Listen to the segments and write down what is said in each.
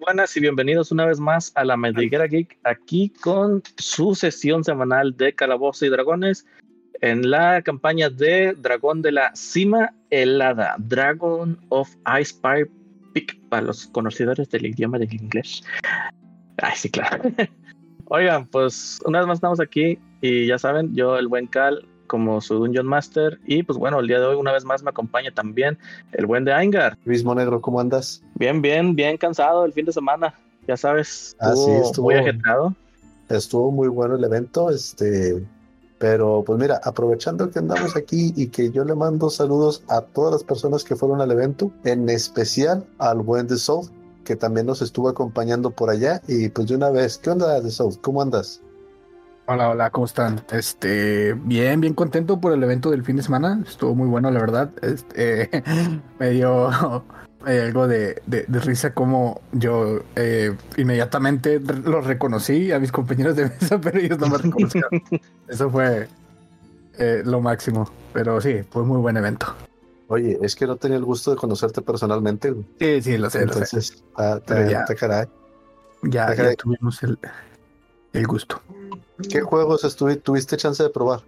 buenas y bienvenidos una vez más a la Madriguera Geek, aquí con su sesión semanal de Calabozo y Dragones en la campaña de Dragón de la Cima Helada, Dragon of Ice Pipe Peak, para los conocedores del idioma del inglés. Ay, sí, claro. Oigan, pues una vez más estamos aquí y ya saben, yo, el buen Cal, como su Dungeon Master. Y pues bueno, el día de hoy una vez más me acompaña también el buen de Aingar. Mismo Negro, ¿cómo andas? Bien, bien, bien cansado el fin de semana. Ya sabes, ah, estuvo, muy agitado. Estuvo muy bueno el evento, este, pero pues mira, aprovechando que andamos aquí y que yo le mando saludos a todas las personas que fueron al evento, en especial al buen The Soul, que también nos estuvo acompañando por allá. Y pues de una vez, ¿qué onda The Soul? ¿Cómo andas? Hola, hola, ¿cómo están? Este, bien, bien contento por el evento del fin de semana. Estuvo muy bueno, la verdad. Este, me dio algo de, risa como yo eh, inmediatamente los reconocí a mis compañeros de mesa, pero ellos no me reconocieron. Eso fue eh, lo máximo. Pero sí, fue muy buen evento. Oye, es que no tenía el gusto de conocerte personalmente. Sí, sí, lo sé. Entonces, ah, ya, caray. Ya, ya tuvimos el, el gusto. ¿Qué juegos tuviste chance de probar?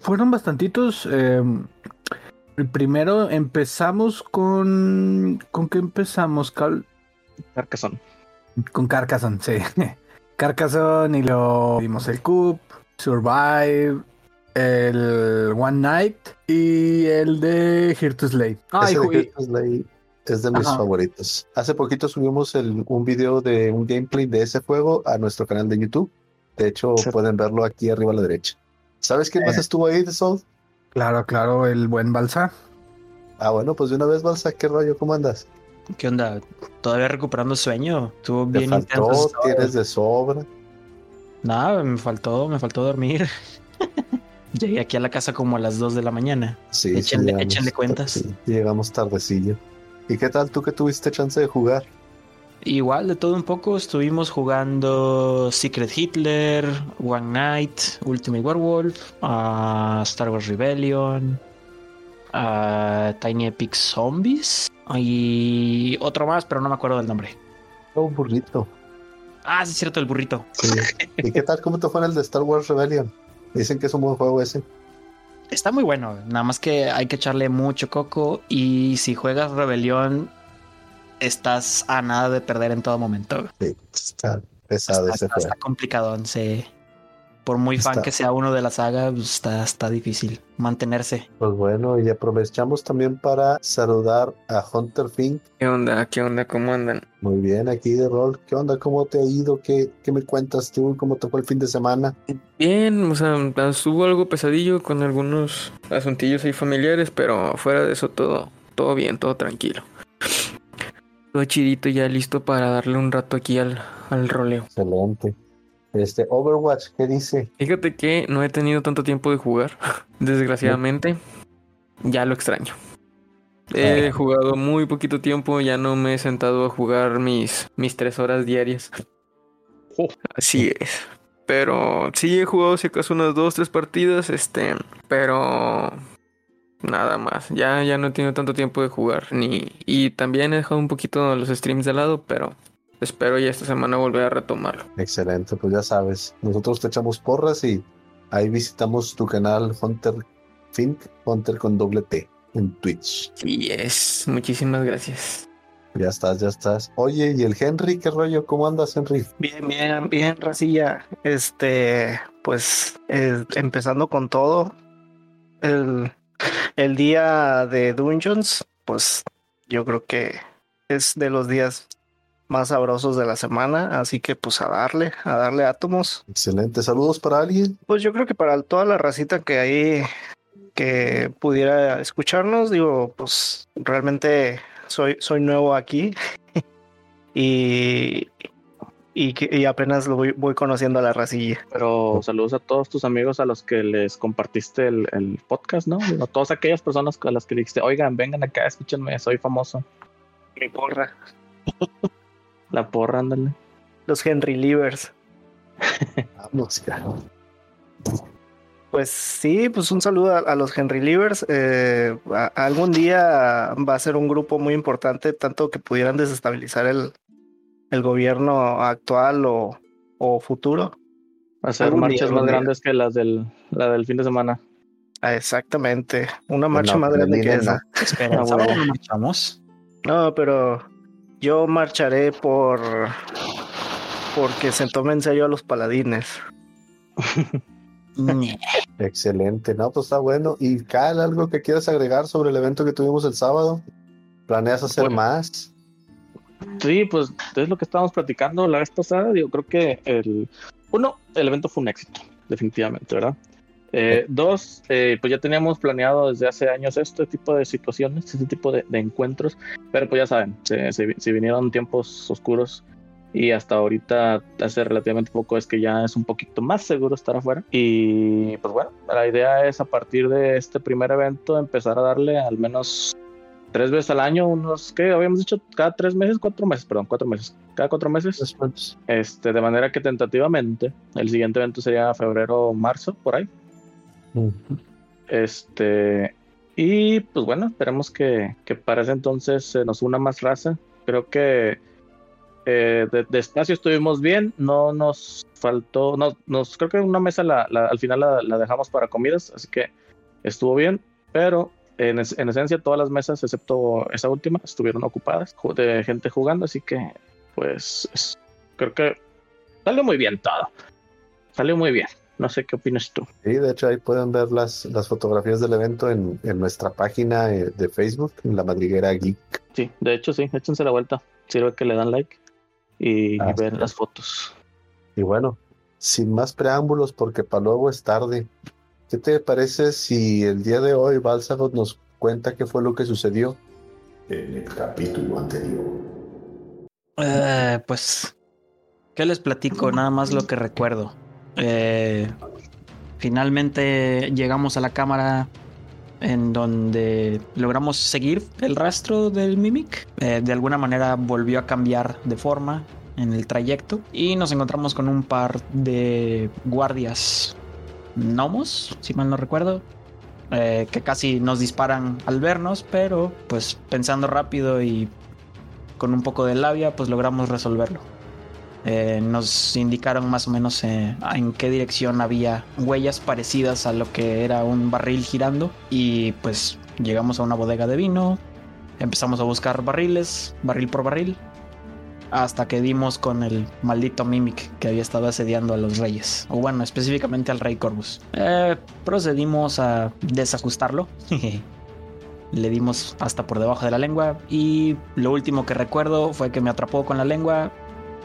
fueron bastantitos. Em, el primero empezamos con. ¿Con qué empezamos, Cal? Carcassonne. Con Carcassonne, sí. Carcassonne y lo vimos el Coop, Survive, el One Night y el de Here to Slay. Ah, Slay es de mis favoritos. Hace poquito subimos un video de un gameplay de ese juego a nuestro canal de YouTube. De hecho, pueden verlo aquí arriba a la derecha. ¿Sabes quién más eh. estuvo ahí de Soul? Claro, claro, el buen Balsa. Ah, bueno, pues de una vez, Balsa, ¿qué rollo? ¿Cómo andas? ¿Qué onda? ¿Todavía recuperando sueño? Estuvo bien faltó, ¿Tienes de sobra? Nada, me faltó, me faltó dormir. Llegué aquí a la casa como a las 2 de la mañana. Sí, échenle, sí, cuentas. Sí, llegamos tardecillo. ¿Y qué tal tú que tuviste chance de jugar? Igual, de todo un poco, estuvimos jugando Secret Hitler, One Night, Ultimate Werewolf, Star Wars Rebellion, Tiny Epic Zombies y otro más, pero no me acuerdo del nombre. un burrito. Ah, sí, es cierto, el burrito. ¿Y qué tal? ¿Cómo te fue en el de Star Wars Rebellion? Dicen que es un buen juego ese. Está muy bueno, nada más que hay que echarle mucho coco y si juegas Rebelión estás a nada de perder en todo momento. Sí, está pesado ese juego. Está complicado, sí. Por muy fan que sea uno de la saga, pues, está, está difícil mantenerse. Pues bueno, y aprovechamos también para saludar a Hunter Fink. ¿Qué onda? ¿Qué onda? ¿Cómo andan? Muy bien, aquí de rol. ¿Qué onda? ¿Cómo te ha ido? ¿Qué, qué me cuentas tú? ¿Cómo te fue el fin de semana? Bien, o sea, estuvo algo pesadillo con algunos asuntillos ahí familiares, pero fuera de eso todo, todo bien, todo tranquilo chidito ya listo para darle un rato aquí al, al roleo. Excelente. Este Overwatch, ¿qué dice? Fíjate que no he tenido tanto tiempo de jugar, desgraciadamente. Ya lo extraño. He jugado muy poquito tiempo, ya no me he sentado a jugar mis, mis tres horas diarias. Oh. Así es. Pero sí he jugado si acaso unas dos, tres partidas, este, pero Nada más. Ya, ya no he tenido tanto tiempo de jugar. Ni... Y también he dejado un poquito los streams de lado, pero espero ya esta semana volver a retomarlo. Excelente, pues ya sabes. Nosotros te echamos porras y ahí visitamos tu canal Hunter Fink, Hunter con doble T en Twitch. Sí, es. Muchísimas gracias. Ya estás, ya estás. Oye, ¿y el Henry? ¿Qué rollo? ¿Cómo andas, Henry? Bien, bien, bien, Racilla. Este, pues, eh, empezando con todo, el, el día de Dungeons, pues yo creo que es de los días más sabrosos de la semana, así que pues a darle, a darle átomos. Excelente, saludos para alguien. Pues yo creo que para toda la racita que ahí que pudiera escucharnos, digo, pues realmente soy, soy nuevo aquí y, y, apenas lo voy, conociendo a la racilla. Pero saludos a todos tus amigos a los que les compartiste el, podcast, ¿no? A todas aquellas personas a las que dijiste, oigan, vengan acá, escúchenme, soy famoso. Mi porra. la porra, ándale. Los Henry Livers. Vamos, claro. Pues sí, pues un saludo a, los Henry Livers. Eh, algún día va a ser un grupo muy importante, tanto que pudieran desestabilizar el, el gobierno actual o, o futuro. Va a ser Algún día, marchas más grandes que las del, la del fin de semana. Ah, Exactamente, una marcha No, más pero grande que no. esa. Espera, Ah, ¿el sábado bueno. no marchamos? No, pero yo marcharé por porque se tome en serio a los paladines. Excelente, no, pues está bueno. ¿Y Cal, algo que quieras agregar sobre el evento que tuvimos el sábado? ¿Planeas hacer Bueno. más? Sí, pues es lo que estábamos platicando la vez pasada. Yo creo que el uno, el evento fue un éxito, definitivamente, ¿verdad? Eh, dos, eh, pues ya teníamos planeado desde hace años este tipo de situaciones, este tipo de, de encuentros, pero pues ya saben, se, se- se vinieron tiempos oscuros y hasta ahorita, hace relativamente poco, es que ya es un poquito más seguro estar afuera. Y pues bueno, la idea es a partir de este primer evento empezar a darle al menos tres veces al año, unos, ¿qué? Habíamos dicho cada tres meses, cuatro meses, perdón, cuatro meses. Cada cuatro meses, este, de manera que tentativamente el siguiente evento sería febrero o marzo, por ahí. Este, y pues bueno, esperemos que, que para ese entonces se nos una más raza. Creo que eh, de, de espacio estuvimos bien, no nos faltó, no, nos, creo que una mesa la, la- al final la, la dejamos para comidas, así que estuvo bien, pero en, es- en esencia todas las mesas, excepto esa última, estuvieron ocupadas de gente jugando, así que pues es- creo que salió muy bien todo. Salió muy bien. No sé qué opinas tú. Sí, de hecho ahí pueden ver las, las fotografías del evento en, en nuestra página eh, de Facebook, en la madriguera Geek. Sí, de hecho sí, échense la vuelta. Sirve que le dan like y Ah, ven sí. las fotos. Y bueno, sin más preámbulos, porque para luego es tarde, ¿qué te parece si el día de hoy Balsagot nos cuenta qué fue lo que sucedió en el capítulo anterior? Eh, pues, ¿qué les platico? Nada más lo que recuerdo. Eh, finalmente llegamos a la cámara en donde logramos seguir el rastro del Mimic. Eh, de alguna manera volvió a cambiar de forma en el trayecto y nos encontramos con un par de guardias gnomos, si mal no recuerdo, eh, que casi nos disparan al vernos, pero pues pensando rápido y con un poco de labia, pues logramos resolverlo. Eh, nos indicaron más o menos eh, en qué dirección había huellas parecidas a lo que era un barril girando y pues llegamos a una bodega de vino, empezamos a buscar barriles, barril por barril, hasta que dimos con el maldito Mimic que había estado asediando a los reyes, o bueno, específicamente al rey Corvus. Eh, procedimos a desajustarlo. Le dimos hasta por debajo de la lengua y lo último que recuerdo fue que me atrapó con la lengua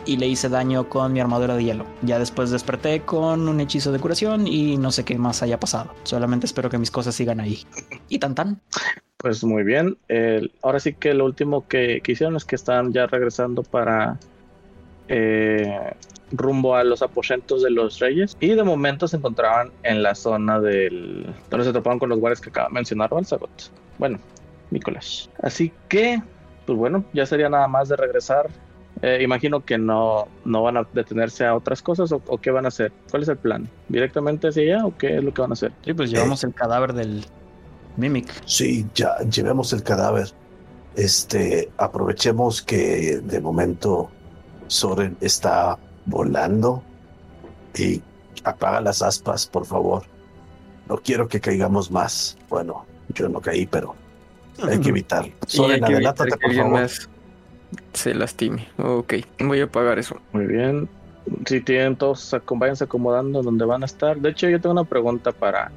y le hice daño con mi armadura de hielo. Ya después desperté con un hechizo de curación y no sé qué más haya pasado. Solamente espero que mis cosas sigan ahí. Y tan tan. Pues muy bien. Ahora sí que lo último que, que hicieron es que están ya regresando para eh, rumbo a los aposentos de los reyes. Y de momento se encontraban en la zona del. donde se topaban con los guardias que acaba de mencionar Balsagot. Bueno, Nicolás. Así que, pues bueno, ya sería nada más de regresar. Eh, imagino que no, no van a detenerse a otras cosas o, o qué van a hacer. ¿Cuál es el plan? ¿Directamente hacia allá o qué es lo que van a hacer? Sí, pues llevamos el cadáver del Mimic. Sí, ya llevemos el cadáver. Este, aprovechemos que de momento Soren está volando y apaga las aspas, por favor. No quiero que caigamos más. Bueno, yo no caí, pero hay que evitarlo. Soren, que por favor. más se lastime. Ok, voy a apagar eso. Muy bien. Si tienen todos, váyanse acomodando donde van a estar. De hecho, yo tengo una pregunta para,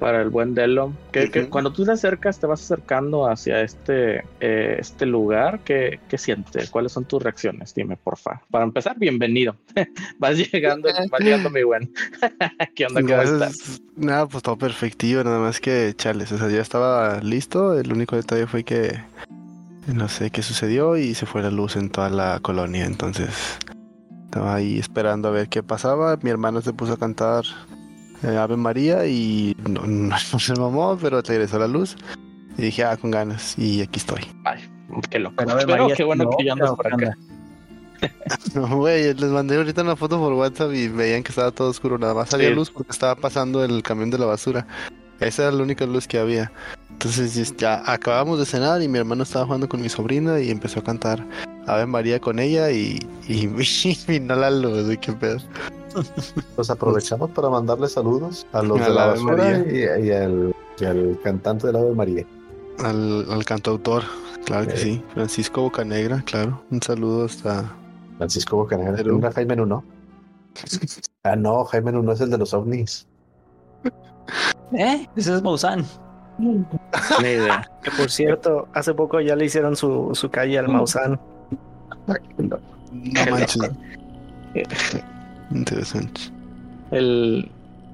para el buen Delo. Que, cuando tú te acercas, te vas acercando hacia este, eh, este lugar, ¿qué, ¿qué sientes? ¿Cuáles son tus reacciones? Dime, porfa. Para empezar, bienvenido. vas llegando, vas llegando, mi buen. ¿Qué onda? ¿Cómo estás? Nada, pues todo perfectivo, nada más que chales. O sea, ya estaba listo. El único detalle fue que no sé qué sucedió y se fue la luz en toda la colonia. Entonces estaba ahí esperando a ver qué pasaba. Mi hermano se puso a cantar eh, Ave María y no, no, no se mamó, pero regresó la luz. Y dije, ah, con ganas. Y aquí estoy. Ay, qué loco. Pero, María, qué bueno no, que ya andas por ¿qué acá. No, güey, les mandé ahorita una foto por WhatsApp y veían que estaba todo oscuro. Nada más había Sí. luz porque estaba pasando el camión de la basura. Esa era la única luz que había. Entonces ya acabamos de cenar y mi hermano estaba jugando con mi sobrina y empezó a cantar Ave María con ella y, y, y no la luz, güey, qué pedo. Pues aprovechamos para mandarle saludos a los A de la la Ave María. y, y al, y al cantante del Ave María. Al, al cantautor, claro que Eh. sí. Francisco Bocanegra, claro. Un saludo hasta. Francisco Bocanegra. ¿Era Jaime Nuno? Ah, no, Jaime Nuno es el de los ovnis. ¿Eh? Ese es Maussan. Ni idea. Que por cierto, hace poco ya le hicieron su, su calle al Maussan. No manches. Interesante. El,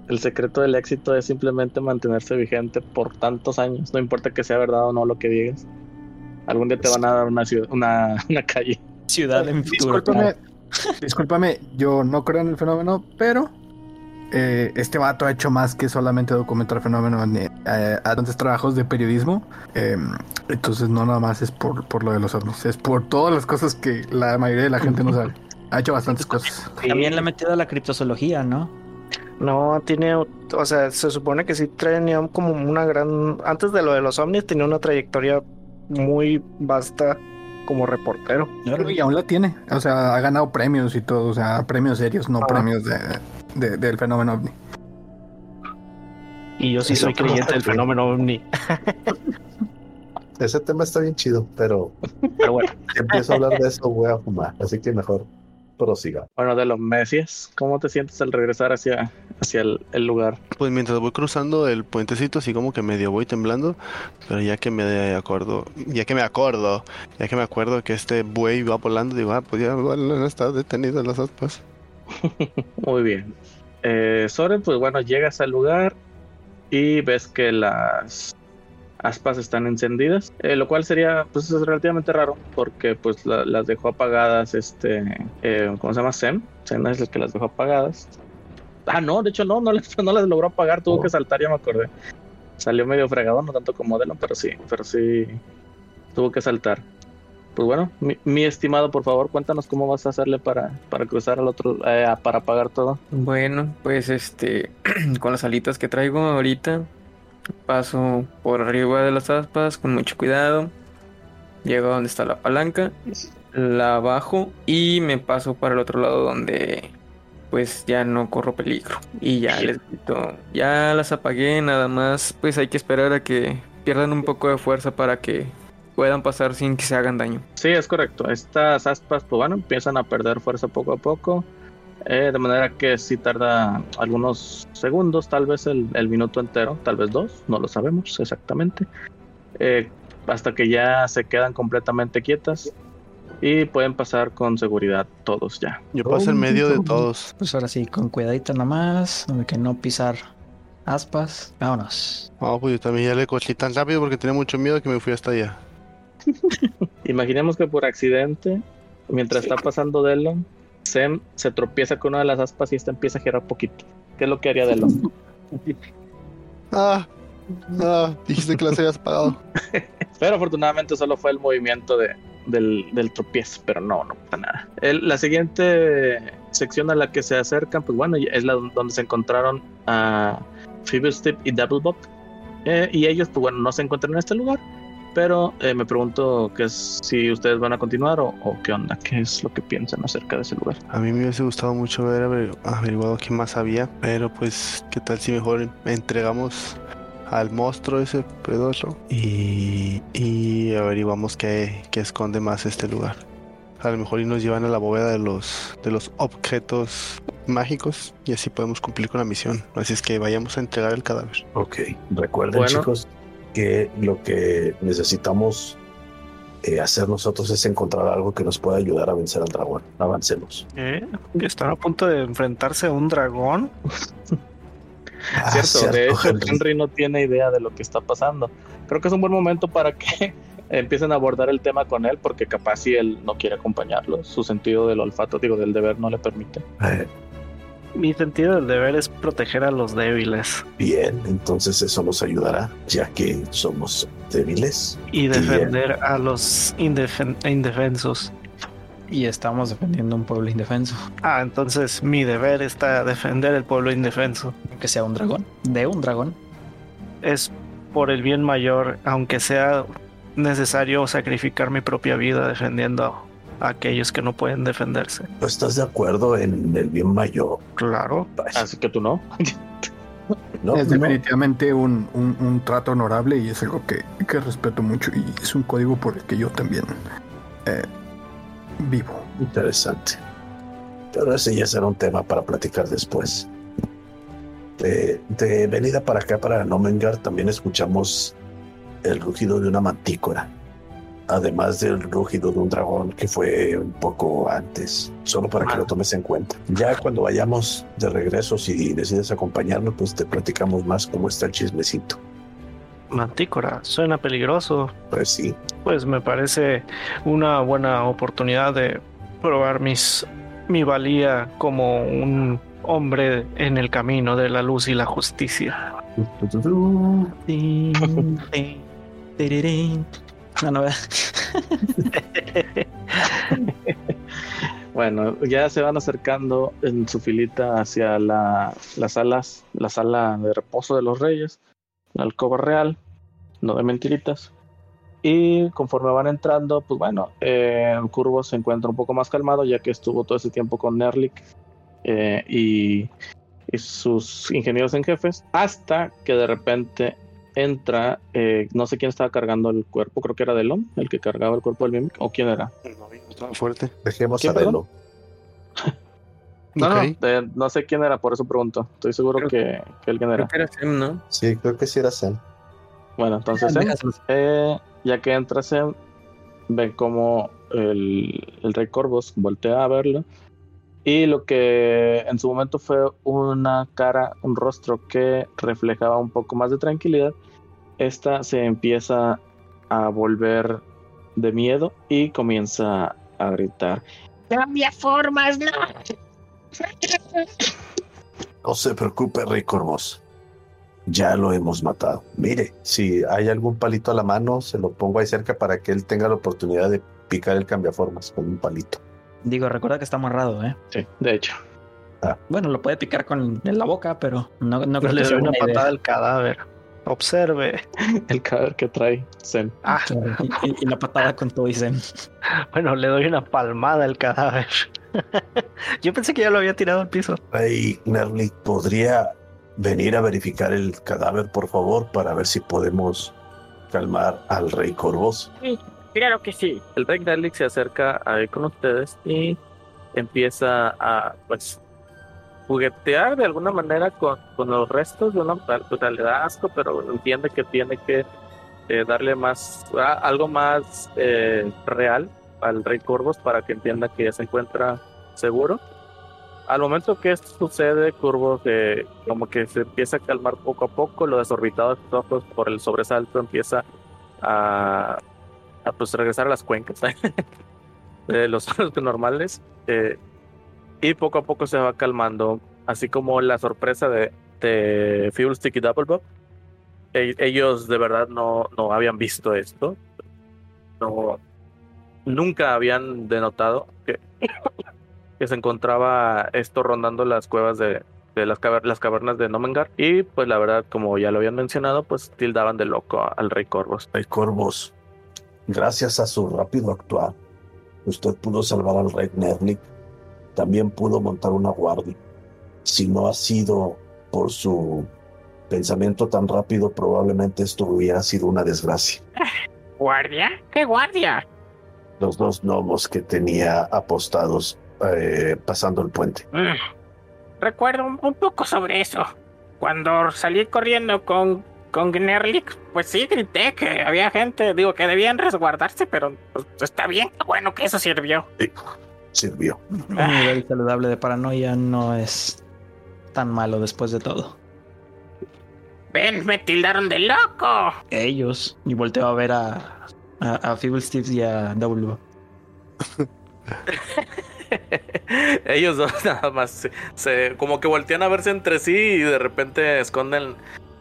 el secreto del éxito es simplemente mantenerse vigente por tantos años. No importa que sea verdad o no lo que digas. Algún día te van a dar una ciudad, una, una calle. Ciudad en futuro. Discúlpame, discúlpame, yo no creo en el fenómeno, pero eh, este vato ha hecho más que solamente documentar el fenómeno en eh, a tantos trabajos de periodismo. eh, entonces no nada más es por, por lo de los ovnis, es por todas las cosas que la mayoría de la gente no sabe. Ha hecho bastantes cosas. También le ha metido a la criptozoología, ¿no? No, tiene, o sea, se supone que sí tenía como una gran, antes de lo de los ovnis, tenía una trayectoria muy vasta como reportero. Y aún la tiene. O sea, ha ganado premios y todo. O sea, premios serios, no Ah. premios de, de- del fenómeno ovni. Y yo sí Eso soy creyente del fenómeno ovni. Ese tema está bien chido, pero Pero bueno, si empiezo a hablar de eso voy a fumar. Así que mejor prosiga. Bueno, de los Messias, ¿cómo te sientes al regresar hacia, hacia el, el lugar? Pues mientras voy cruzando el puentecito, así como que medio voy temblando, pero ya que me acuerdo, ya que me acuerdo, ya que me acuerdo que este buey va volando, digo, ah, pues ya no está detenido en las aspas. Muy bien. Eh, Soren, pues bueno, llegas al lugar y ves que las aspas están encendidas, eh, lo cual sería pues es relativamente raro porque pues la- las dejó apagadas este, eh, ¿cómo se llama? Sem. Sem es el que las dejó apagadas. Ah, no, de hecho no, no las, no las logró apagar, tuvo Oh. que saltar, ya me acordé. Salió medio fregado, no tanto como Delon, pero sí, pero sí tuvo que saltar. Pues bueno, mi, mi estimado, por favor, cuéntanos cómo vas a hacerle para, para cruzar al otro, eh, para apagar todo. Bueno, pues este, con las alitas que traigo ahorita, paso por arriba de las aspas con mucho cuidado. Llego a donde está la palanca, la bajo y me paso para el otro lado donde pues ya no corro peligro. Y ya les grito, ya las apagué, nada más, pues hay que esperar a que pierdan un poco de fuerza para que puedan pasar sin que se hagan daño. Sí, es correcto. Estas aspas, pues empiezan a perder fuerza poco a poco. Eh, de manera que sí tarda algunos segundos, tal vez el, el minuto entero, tal vez dos, no lo sabemos exactamente. eh, hasta que ya se quedan completamente quietas y pueden pasar con seguridad todos ya. Yo paso en medio de todos. Pues ahora sí, con cuidadito nada más, que no pisar aspas. Vámonos. No, pues yo también ya le coché tan rápido porque tenía mucho miedo que me fui hasta allá. Imaginemos que por accidente, mientras está pasando Delon, Sem se tropieza con una de las aspas y esta empieza a girar poquito. ¿Qué es lo que haría Delon? Ah, ah, dijiste que las habías apagado. Pero afortunadamente solo fue el movimiento de, del, del tropiezo, pero no, no pasa nada. El- la siguiente sección a la que se acercan, pues bueno, es la donde se encontraron a Phoebus Tip y Doublebop. Eh, y ellos, pues bueno, no se encuentran en este lugar. Pero eh, me pregunto que es, si ustedes van a continuar o, o qué onda, qué es lo que piensan acerca de ese lugar. A mí me hubiese gustado mucho haber averi- averiguado qué más había, pero pues, ¿qué tal si mejor entregamos al monstruo ese pedorro y, y averiguamos qué, qué esconde más este lugar? A lo mejor y nos llevan a la bóveda de los, de los objetos mágicos y así podemos cumplir con la misión. Así es que vayamos a entregar el cadáver. Ok, recuerden Bueno. chicos que lo que necesitamos eh, hacer nosotros es encontrar algo que nos pueda ayudar a vencer al dragón. Avancemos. ¿eh? Están a punto de enfrentarse a un dragón. Ah, cierto, de hecho Henry. Henry no tiene idea de lo que está pasando. Creo que es un buen momento para que empiecen a abordar el tema con él, porque capaz si él no quiere acompañarlo, su sentido del olfato, digo, del deber no le permite. Eh, Mi sentido del deber es proteger a los débiles bien, entonces eso nos ayudará, ya que somos débiles. y defender a los indefen- indefensos. Y estamos defendiendo un pueblo indefenso, Ah, entonces mi deber está defender el pueblo indefenso. aunque sea un dragón, de un dragón. Es por el bien mayor, aunque sea necesario sacrificar mi propia vida defendiendo a aquellos que no pueden defenderse. ¿No estás de acuerdo en el bien mayor? Claro. Así que tú no. No, es no. definitivamente un, un- un trato honorable y es algo que, que respeto mucho y es un código por el que yo también eh, vivo. Interesante. Pero ese ya será un tema para platicar después. De, de venida para acá, para Nomengar, también escuchamos el rugido de una mantícora. Además del rugido de un dragón que fue un poco antes, solo para que lo tomes en cuenta. Ya cuando vayamos de regreso, si decides acompañarnos, pues te platicamos más cómo está el chismecito. Mantícora, suena peligroso. Pues sí, Pues me parece una buena oportunidad de probar mis mi valía como un hombre en el camino de la luz y la justicia. No, no, Bueno, ya se van acercando en su filita hacia la, las salas, la sala de reposo de los reyes, la alcoba real, no de mentiritas. Y conforme van entrando, pues bueno, eh, Curvo se encuentra un poco más calmado ya que estuvo todo ese tiempo con Nerlik eh, y, y sus ingenieros en jefes, hasta que de repente entra, eh, no sé quién estaba cargando el cuerpo, creo que era Delon, el que cargaba el cuerpo del Mimic, o quién era. Estaba fuerte. dejemos ¿Qué, a. No, no, eh, no sé quién era, por eso pregunto. Estoy seguro que, que alguien era. Creo que era Sem, ¿no? Sí, creo que sí era Sam. Bueno, entonces, Sem, eh, ya que entra Sem, ven como el, el rey Corvus voltea a verlo. Y lo que en su momento fue una cara, un rostro que reflejaba un poco más de tranquilidad, esta se empieza a volver de miedo y comienza a gritar. Cambia formas, no. No se preocupe, Rey Corvos. Ya lo hemos matado. Mire, si hay algún palito a la mano, se lo pongo ahí cerca para que él tenga la oportunidad de picar el cambiaformas con un palito. Digo, recuerda que está amarrado, ¿eh? Sí, de hecho. Bueno, lo puede picar con en la boca, pero no, no creo Le que sea doy una idea. patada al cadáver. Observe. El cadáver que trae Sem. Ah, y, la patada con todo y Sem. bueno, le doy una palmada al cadáver. Yo pensé que ya lo había tirado al piso. Rey Nerly, ¿podría venir a verificar el cadáver, por favor, para ver si podemos calmar al Rey Corvos? Claro que sí. El Rey Dalek se acerca ahí con ustedes y empieza a, pues, juguetear de alguna manera con, con los restos de una le da asco, pero entiende que tiene que eh, darle más, a- algo más eh, real al Rey Corvos para que entienda que ya se encuentra seguro. Al momento que esto sucede, Curvo que como que se empieza a calmar poco a poco, lo desorbitado de sus ojos por el sobresalto empieza a, a pues regresar a las cuencas de los ojos normales eh, y poco a poco se va calmando, así como la sorpresa de, de Fuelstick y Doublebug. E- ellos de verdad no, no habían visto esto, no, nunca habían denotado que, que se encontraba esto rondando las cuevas de, de las, las cavernas de Nomengar. Y pues la verdad, como ya lo habían mencionado, pues tildaban de loco al rey Corvos. Rey Corvos, gracias a su rápido actuar, usted pudo salvar al Rey Nerlik. También pudo montar una guardia. Si no ha sido por su pensamiento tan rápido, probablemente esto hubiera sido una desgracia. ¿Guardia? ¿Qué guardia? Los dos gnomos que tenía apostados eh, pasando el puente. Mm. Recuerdo un, un poco sobre eso. Cuando salí corriendo con, con Gnerlik, pues sí grité que había gente, digo, que debían resguardarse, pero pues, está bien. qué Bueno, que eso sirvió. Sirvió. Un nivel saludable de paranoia no es tan malo después de todo. Ven, me tildaron de loco. Ellos. Y volteo a ver a, a, a Feeble Steve y a W. Ellos dos nada más se, se- como que voltean a verse entre sí y de repente esconden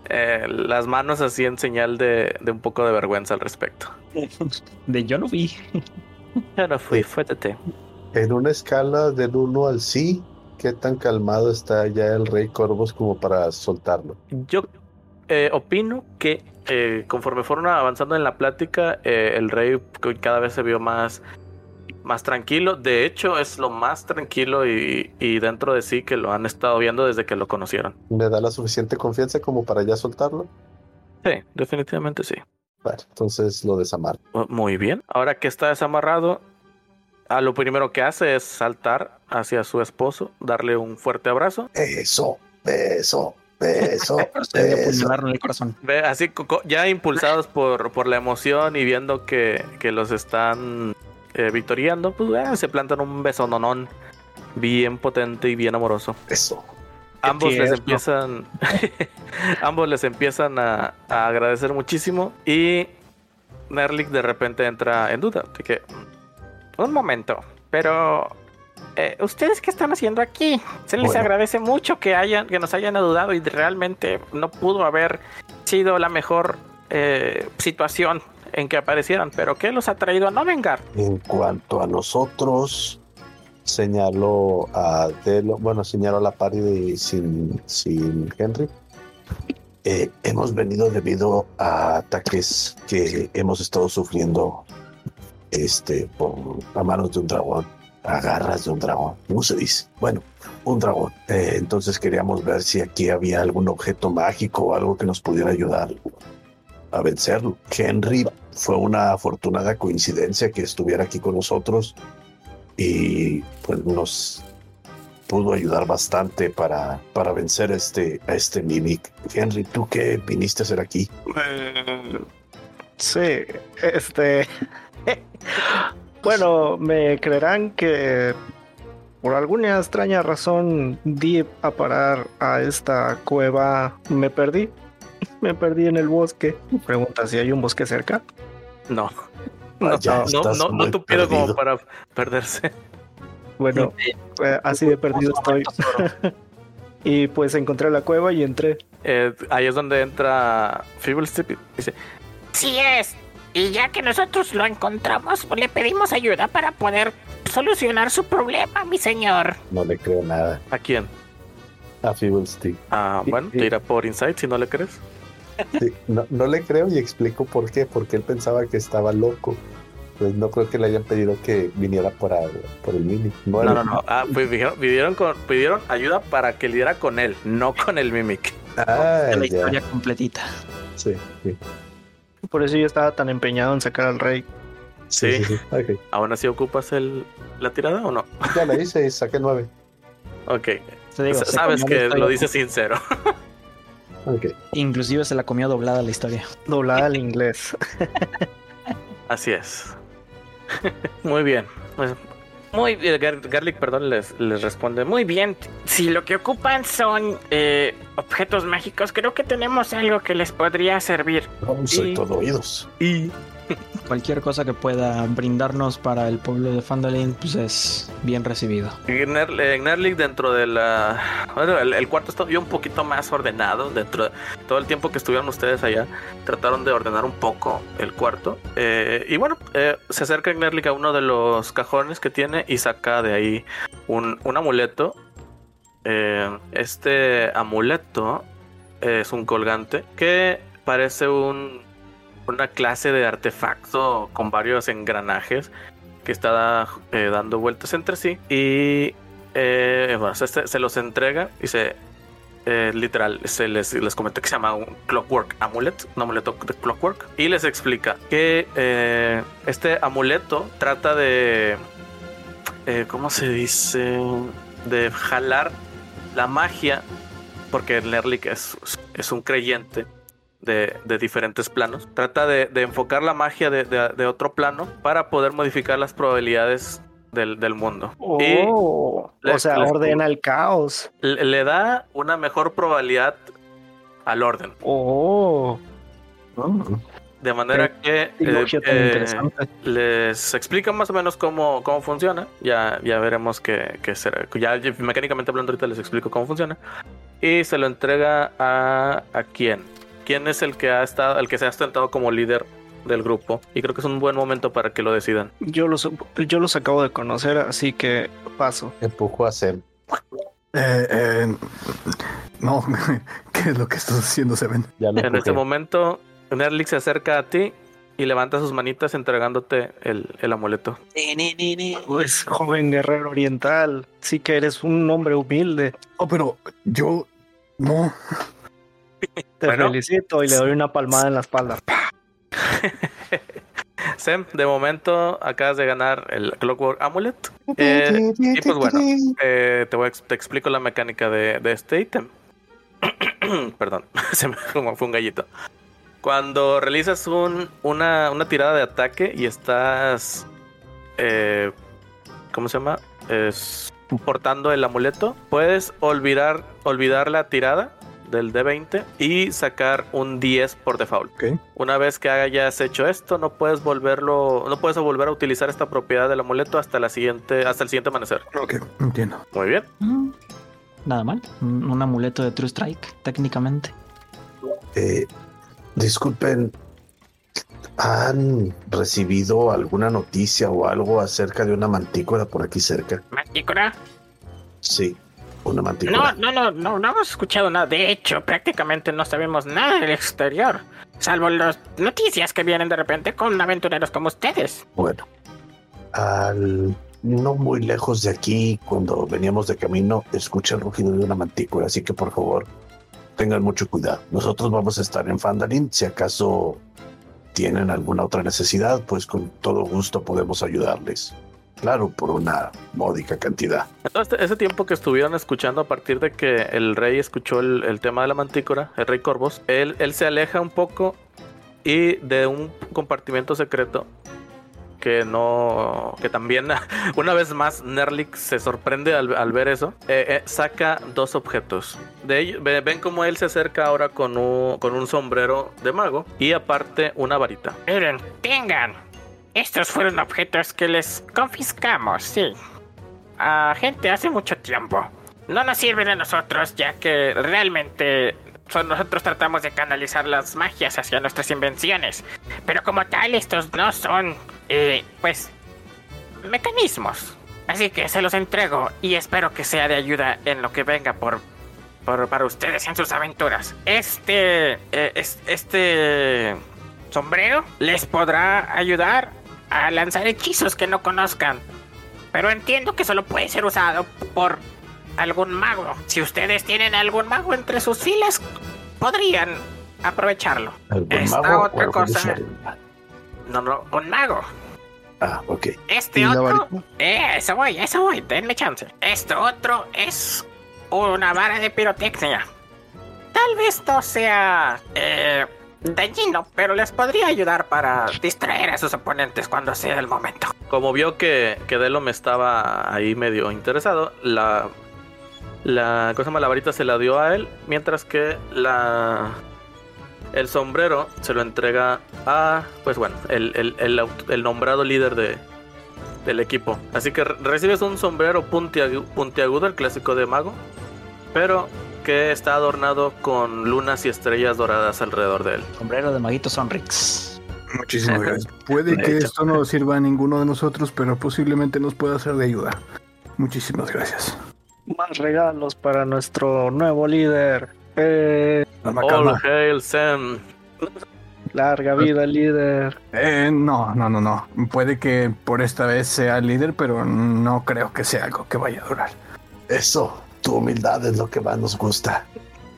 eh, las manos así en señal de, de un poco de vergüenza al respecto. De yo no vi. Yo no fui, fue Tete. En una escala del 1 al sí, ¿qué tan calmado está ya el Rey Corvos como para soltarlo? Yo eh, opino que eh, conforme fueron avanzando en la plática, eh, el rey cada vez se vio más más tranquilo. De hecho, es lo más tranquilo y, y dentro de sí que lo han estado viendo desde que lo conocieron. ¿Me da la suficiente confianza como para ya soltarlo? Sí, definitivamente sí. Vale, entonces lo desamarro. Oh, Muy bien. Ahora que está desamarrado, a lo primero que hace es saltar hacia su esposo, darle un fuerte abrazo. Eso, eso, eso, Procede a eso. apuñalarlo en el corazón. Ve, así ya impulsados por, por la emoción y viendo que, que los están eh, victoriando, pues eh, se plantan un besononón bien potente y bien amoroso. Eso. Ambos les empiezan, ambos les empiezan a, a agradecer muchísimo y Nerlik de repente entra en duda. De que, Un momento, pero eh, ¿ustedes qué están haciendo aquí? Se les Bueno. agradece mucho que hayan, que nos hayan ayudado y realmente no pudo haber sido la mejor eh, situación en que aparecieran. Pero ¿qué los ha traído a Novengar? En cuanto a nosotros, señaló a Delo, bueno, señaló a la party sin, sin Henry. Eh, hemos venido debido a ataques que hemos estado sufriendo este, por, a manos de un dragón, a garras de un dragón. ¿Cómo se dice? Bueno, un dragón. Eh, entonces queríamos ver si aquí había algún objeto mágico o algo que nos pudiera ayudar a vencerlo. Henry fue una afortunada coincidencia que estuviera aquí con nosotros y pues nos pudo ayudar bastante para, para vencer este, a este Mimic. Henry, ¿tú qué viniste a hacer aquí? Eh, sí, este. bueno, me creerán que por alguna extraña razón di a parar a esta cueva. Me perdí. Me perdí en el bosque. Pregunta si hay un bosque cerca. no, no, Vaya, no, no, no muy tupido como para perderse. Bueno, eh, así de perdido estoy. y pues encontré la cueva y entré. Eh, ahí es donde entra Feeblestep y dice, Sí es. Y ya que nosotros lo encontramos, pues le pedimos ayuda para poder solucionar su problema, mi señor. No le creo nada ¿a quién? a Feeblestick. Ah, Sí, bueno, sí. tira por Insight si no le crees. Sí, no, no le creo y explico por qué, porque él pensaba que estaba loco. Pues no creo que le hayan pedido que viniera para, por el Mimic. No, no, no. Ah, pues dijeron- pidieron, con- pidieron ayuda para que lidiera con él, no con el Mimic. Ah, la ya. historia completita. Sí, sí. Por eso yo estaba tan empeñado en sacar al rey. Sí, Sí. sí. ¿Aún así ocupas el, la tirada o no? Ya la hice y saqué nueve. Ok. Digo, Sabes que lo dice sincero. Ok. Inclusive se la comió doblada la historia. Doblada al inglés. Así es. Muy bien. Pues, muy bien. Gar- Garlic, perdón, les, les responde. Muy bien. Si lo que ocupan son eh, objetos mágicos, creo que tenemos algo que les podría servir. No, soy Y- todo oídos. Y Cualquier cosa que pueda brindarnos para el pueblo de Fandalin, pues es bien recibido. Nerlik dentro de la... Bueno, el, cuarto está un poquito más ordenado. Dentro de todo el tiempo que estuvieron ustedes allá, trataron de ordenar un poco el cuarto. Eh, y bueno, eh, se acerca Nerlik a uno de los cajones que tiene y saca de ahí un, un amuleto. Eh, este amuleto es un colgante que parece un, una clase de artefacto con varios engranajes que está eh, dando vueltas entre sí y eh, bueno, se, los entrega y se eh, literal se les, les comenta que se llama un clockwork amulet un amuleto de clockwork y les explica que eh, este amuleto trata de cómo se dice de jalar la magia porque Nerlik es, es un creyente de, de diferentes planos. Trata de, de enfocar la magia de, de- otro plano para poder modificar las probabilidades del, del mundo. Y Oh, le- o sea, ordena el caos. le, da una mejor probabilidad al orden. Oh, De manera que eh, eh, les explica más o menos cómo, cómo funciona. Ya, ya veremos que, que será. Ya mecánicamente hablando, ahorita les explico cómo funciona. Y se lo entrega a, a quién. ¿Quién es el que ha estado, el que se ha ostentado como líder del grupo? Y creo que es un buen momento para que lo decidan. Yo los, yo los acabo de conocer, así que paso. Empujo a Sem. Eh, eh, no, ¿qué es lo que estás haciendo, Seven? Ya lo En este momento, Nerlik se acerca a ti y levanta sus manitas entregándote el, el amuleto. Pues, joven guerrero oriental, sí que eres un hombre humilde. Oh, pero yo no. Te Bueno. felicito y le doy una palmada en la espalda. Sem, de momento acabas de ganar el Clockwork Amulet. Eh, y pues bueno, eh, te, voy a ex- te explico la mecánica de, de este ítem. Perdón, se me como fue un gallito. Cuando realizas un, una, una tirada de ataque y estás. eh, ¿Cómo se llama? Es, portando el amuleto, puedes olvidar, olvidar la tirada del D20 y sacar un 10 por default. Ok. Una vez que hayas hecho esto, no puedes volverlo, no puedes volver a utilizar esta propiedad del amuleto hasta la siguiente, hasta el siguiente amanecer. Ok, entiendo. Muy bien. Mm, Nada mal. Un, un amuleto de True Strike, técnicamente. Eh, disculpen, ¿han recibido alguna noticia o algo acerca de una mantícora por aquí cerca? ¿Mantícora? Sí, una No, mantícora. no, no, no, no hemos escuchado nada. De hecho, prácticamente no sabemos nada del exterior. Salvo las noticias que vienen de repente con aventureros como ustedes. Bueno, al no muy lejos de aquí, cuando veníamos de camino, escuché el rugido de una mantícora, así que por favor, tengan mucho cuidado. Nosotros vamos a estar en Fandalin, si acaso tienen alguna otra necesidad, pues con todo gusto podemos ayudarles. Claro, por una módica cantidad. Entonces, ese tiempo que estuvieron escuchando a partir de que el rey escuchó el, el tema de la mantícora, el rey Corvos, él, él se aleja un poco y de un compartimiento secreto que no, que también una vez más Nerlik se sorprende al, al ver eso, eh, eh, saca dos objetos. De ellos, ve- ven como él se acerca ahora con un, con un sombrero de mago y aparte una varita. Miren, tengan. Estos fueron objetos que les confiscamos, sí. A gente hace mucho tiempo. No nos sirven a nosotros, ya que realmente son- nosotros tratamos de canalizar las magias hacia nuestras invenciones. Pero como tal, estos no son, eh, pues, mecanismos. Así que se los entrego y espero que sea de ayuda en lo que venga por, por- para ustedes en sus aventuras. Este, eh, es- este sombrero les podrá ayudar a lanzar hechizos que no conozcan. Pero entiendo que solo puede ser usado por algún mago. Si ustedes tienen algún mago entre sus filas, podrían aprovecharlo. ¿Algún Esta mago otra cosa. No, no, un mago. Ah, ok. Este ¿Y la otro. Eh, eso voy, eso voy, denme chance. Este otro es una vara de pirotecnia. Tal vez no sea eh, dañino, pero les podría ayudar para distraer a sus oponentes cuando sea el momento. Como vio que, que Delo me estaba ahí medio interesado, la, la cosa más la varita se la dio a él, mientras que la el sombrero se lo entrega a, pues bueno, el, el- el nombrado líder de, del equipo. Así que re- recibes un sombrero puntiagu- puntiagudo, el clásico de mago, pero que está adornado con lunas y estrellas doradas alrededor de él. Sombrero de Maguito Sonrix. Muchísimas gracias. Puede De que hecho. esto no sirva a ninguno de nosotros, pero posiblemente nos pueda ser de ayuda. Muchísimas gracias. Más regalos para nuestro nuevo líder. Eh, All hail Sam. larga vida, líder. Eh, no, no, no, no. Puede que por esta vez sea el líder, pero no creo que sea algo que vaya a durar. Eso, tu humildad es lo que más nos gusta.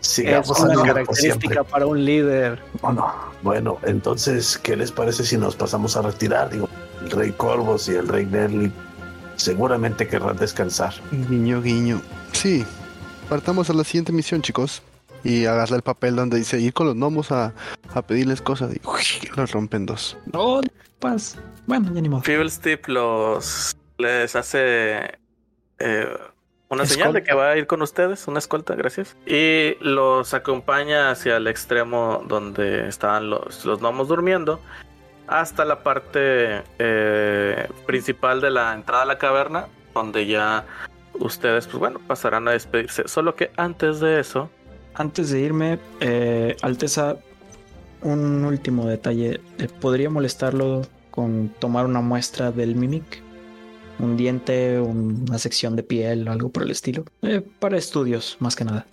Es Sigamos una así por característica para un líder. ¿O no? Bueno, entonces, ¿qué les parece si nos pasamos a retirar? Digo, el rey Corvos y el rey Nerly seguramente querrán descansar. Guiño, guiño. Sí, partamos a la siguiente misión, chicos. Y agarra el papel donde dice ir con los gnomos a, a pedirles cosas y uy, los rompen dos. No, paz. Bueno, ya ni modo. Fiddlestick los les hace eh, una señal de que va a ir con ustedes, una escolta, gracias. Y los acompaña hacia el extremo donde estaban los, los gnomos durmiendo, hasta la parte eh, principal de la entrada a la caverna, donde ya ustedes, pues bueno, pasarán a despedirse. Solo que antes de eso, Antes de irme, eh, Alteza, un último detalle. Eh, ¿Podría molestarlo con tomar una muestra del Mimic? Un diente, una sección de piel, algo por el estilo. Eh, para estudios, más que nada.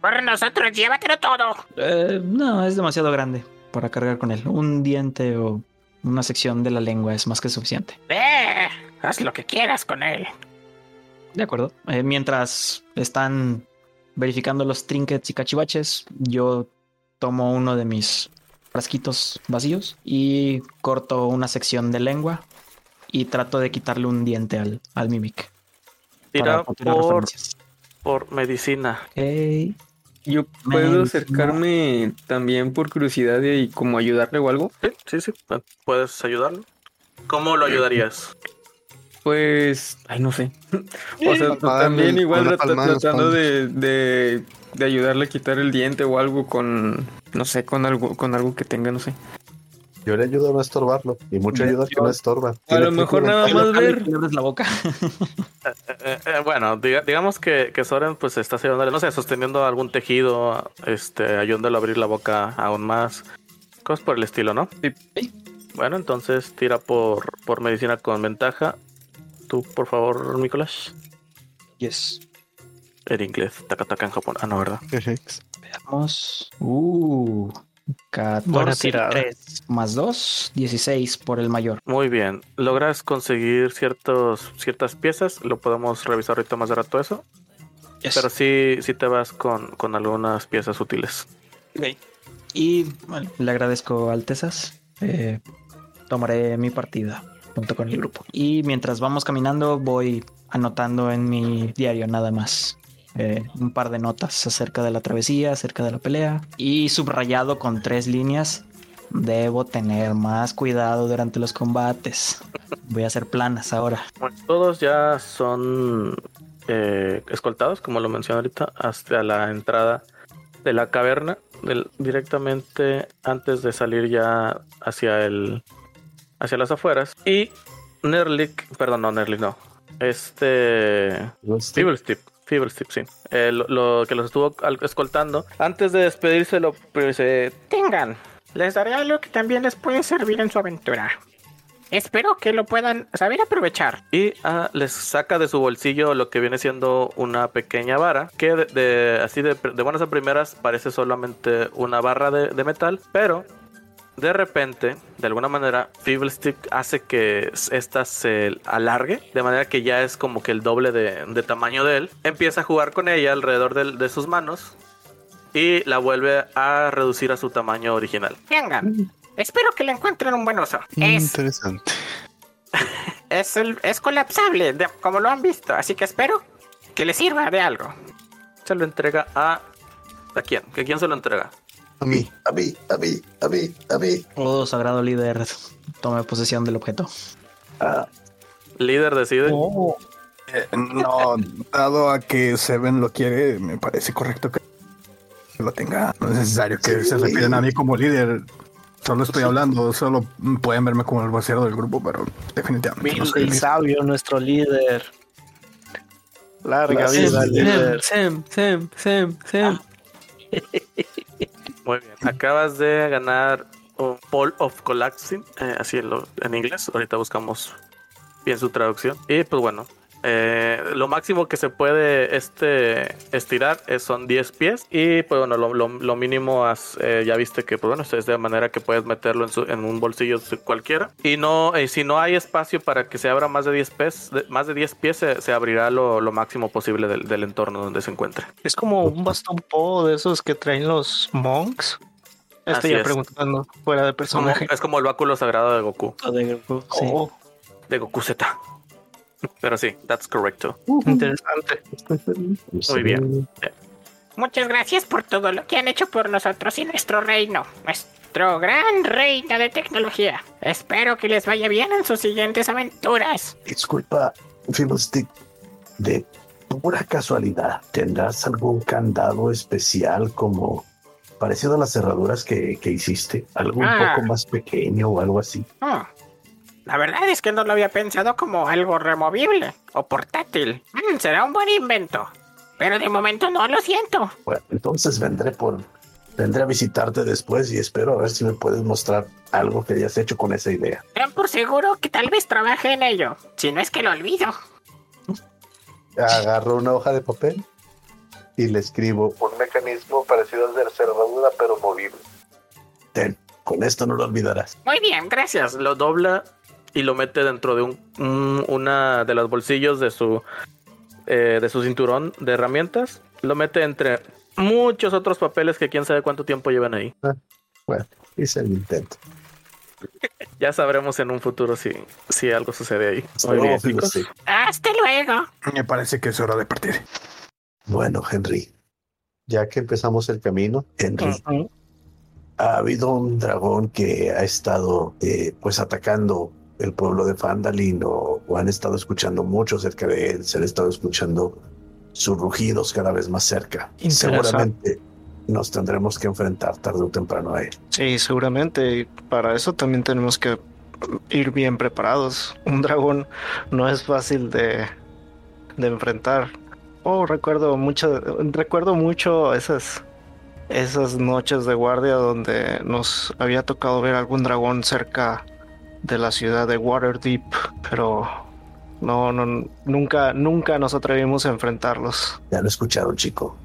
Por nosotros, llévatelo todo. Eh, no, es demasiado grande. para cargar con él. Un diente o una sección de la lengua es más que suficiente. Eh, haz lo que quieras con él. De acuerdo. Eh, mientras están verificando los trinkets y cachivaches, yo tomo uno de mis frasquitos vacíos y corto una sección de lengua y trato de quitarle un diente al, al Mimic. Tira por, por medicina. Ok. Yo puedo acercarme también por curiosidad y como ayudarle o algo. Sí, sí, sí. ¿Puedes ayudarlo? ¿Cómo lo ayudarías? Pues, ay, no sé. O sea, también igual tratando de, de, de ayudarle a quitar el diente o algo con, no sé, con algo, con algo que tenga, no sé. Yo le ayudo a no estorbarlo. Y mucho ayuda que no estorba. A lo mejor nada más ver. Abres la boca. Eh, eh, bueno, diga- digamos que, que Soren pues está ayudándole, no sé, sosteniendo algún tejido, este, ayudándolo a abrir la boca aún más. Cosas por el estilo, ¿no? Sí. Bueno, entonces tira por, por medicina con ventaja. Tú, por favor, Nicolás. yes. En inglés, taca taca en Japón. Ah, no, ¿verdad? Veamos. Uh. 14 Buena tirada. 3 más 2, 16 por el mayor. Muy bien. ¿Logras conseguir ciertos, ciertas piezas? Lo podemos revisar ahorita más de rato eso. Yes. Pero sí, sí te vas con, con algunas piezas útiles. Y bueno, le agradezco Altezas. Eh, tomaré mi partida junto con el grupo. Y mientras vamos caminando, voy anotando en mi diario nada más. Eh, un par de notas acerca de la travesía, acerca de la pelea. Y subrayado con tres líneas. Debo tener más cuidado durante los combates. Voy a hacer planas ahora. Bueno, todos ya son eh, escoltados, como lo mencioné ahorita, hasta la entrada de la caverna, del- directamente antes de salir ya hacia el hacia las afueras. Y Nerlik, perdón, no Nerlik, no. Este Fibblestrip, Fibblestrip, sí. Eh, lo, lo que los estuvo escoltando. Antes de despedirse, lo pues, eh, Tengan, les daré algo que también les puede servir en su aventura. Espero que lo puedan saber aprovechar. y ah, les saca de su bolsillo lo que viene siendo una pequeña vara que de, de- así de, de buenas a primeras parece solamente una barra de, de metal pero de repente de alguna manera Stick hace que esta se alargue de manera que ya es como que el doble de, de tamaño de él empieza a jugar con ella alrededor de sus manos y la vuelve a reducir a su tamaño original Tengan, espero que le encuentren un buen uso. Es, Interesante. es, el- es colapsable, de- como lo han visto, así que espero que le sirva de algo. se lo entrega a ¿a quién? ¿a quién se lo entrega? A mí. A mí, a mí, a mí, a mí. Oh, sagrado líder, tome posesión del objeto. Ah, líder decide Eh, no, dado a que Seven lo quiere, me parece correcto que lo tenga. No es necesario que se refieren a mí como líder. Solo estoy hablando, solo pueden verme como el vocero del grupo, pero definitivamente no soy el sabio, nuestro líder. Larga vida, líder. Sam, Sam, Sam, Sam. Muy bien. Acabas de ganar un Paul of Collapsing, eh, así en, lo- en inglés. Ahorita buscamos bien su traducción. Y pues bueno, eh, lo máximo que se puede este estirar es, son 10 pies. Y pues bueno, lo, lo- lo mínimo has, eh, ya viste que pues bueno, es de manera que puedes meterlo en, su- en un bolsillo cualquiera. Y no, eh, si no hay espacio para que se abra más de 10 pies, de- más de 10 pies se, se abrirá lo, lo máximo posible del, del entorno donde se encuentre. Es como un bastón po de esos que traen los monks. Estoy ya es. preguntando fuera de Como- personaje. es como el báculo sagrado de Goku. De grupo, sí. Oh, de Goku Z. Pero sí, that's correcto. interesante. Muy bien. Muchas gracias por todo lo que han hecho por nosotros y nuestro reino. Nuestro gran reino de tecnología. Espero que les vaya bien en sus siguientes aventuras. disculpa, Fiddlestick. De pura casualidad, ¿tendrás algún candado especial como parecido a las cerraduras que, que hiciste? ¿Algo un Ah. poco más pequeño o algo así? Hmm. La verdad es que no lo había pensado como algo removible o portátil. Mm, será un buen invento. Pero de momento no lo siento. Bueno, entonces vendré por. Vendré a visitarte después y espero a ver si me puedes mostrar algo que hayas hecho con esa idea. Ten por seguro que tal vez trabaje en ello. Si no es que lo olvido. Agarro una hoja de papel y le escribo un mecanismo parecido al de la cerradura, pero movible. Ten, Con esto no lo olvidarás. Muy bien, gracias. Lo dobla y lo mete dentro de un, un- una de los bolsillos de su eh, de su cinturón de herramientas. Lo mete entre muchos otros papeles que quién sabe cuánto tiempo llevan ahí. Bueno, hice el intento. Ya sabremos en un futuro si, si algo sucede ahí. Muy bien, chicos. Sí. Hasta luego. Me parece que es hora de partir. Bueno, Henry, ya que empezamos el camino, Henry, ha habido un dragón que ha estado eh, pues atacando el pueblo de Fandalin o, o han estado escuchando mucho cerca de él, se han estado escuchando sus rugidos cada vez más cerca. Seguramente nos tendremos que enfrentar tarde o temprano a él. Sí, seguramente. Y para eso también tenemos que ir bien preparados. Un dragón no es fácil de, de enfrentar. Oh, recuerdo mucho, recuerdo mucho esas, esas noches de guardia donde nos había tocado ver algún dragón cerca de la ciudad de Waterdeep, pero no, no, nunca, nunca nos atrevimos a enfrentarlos. Ya lo escucharon, chico.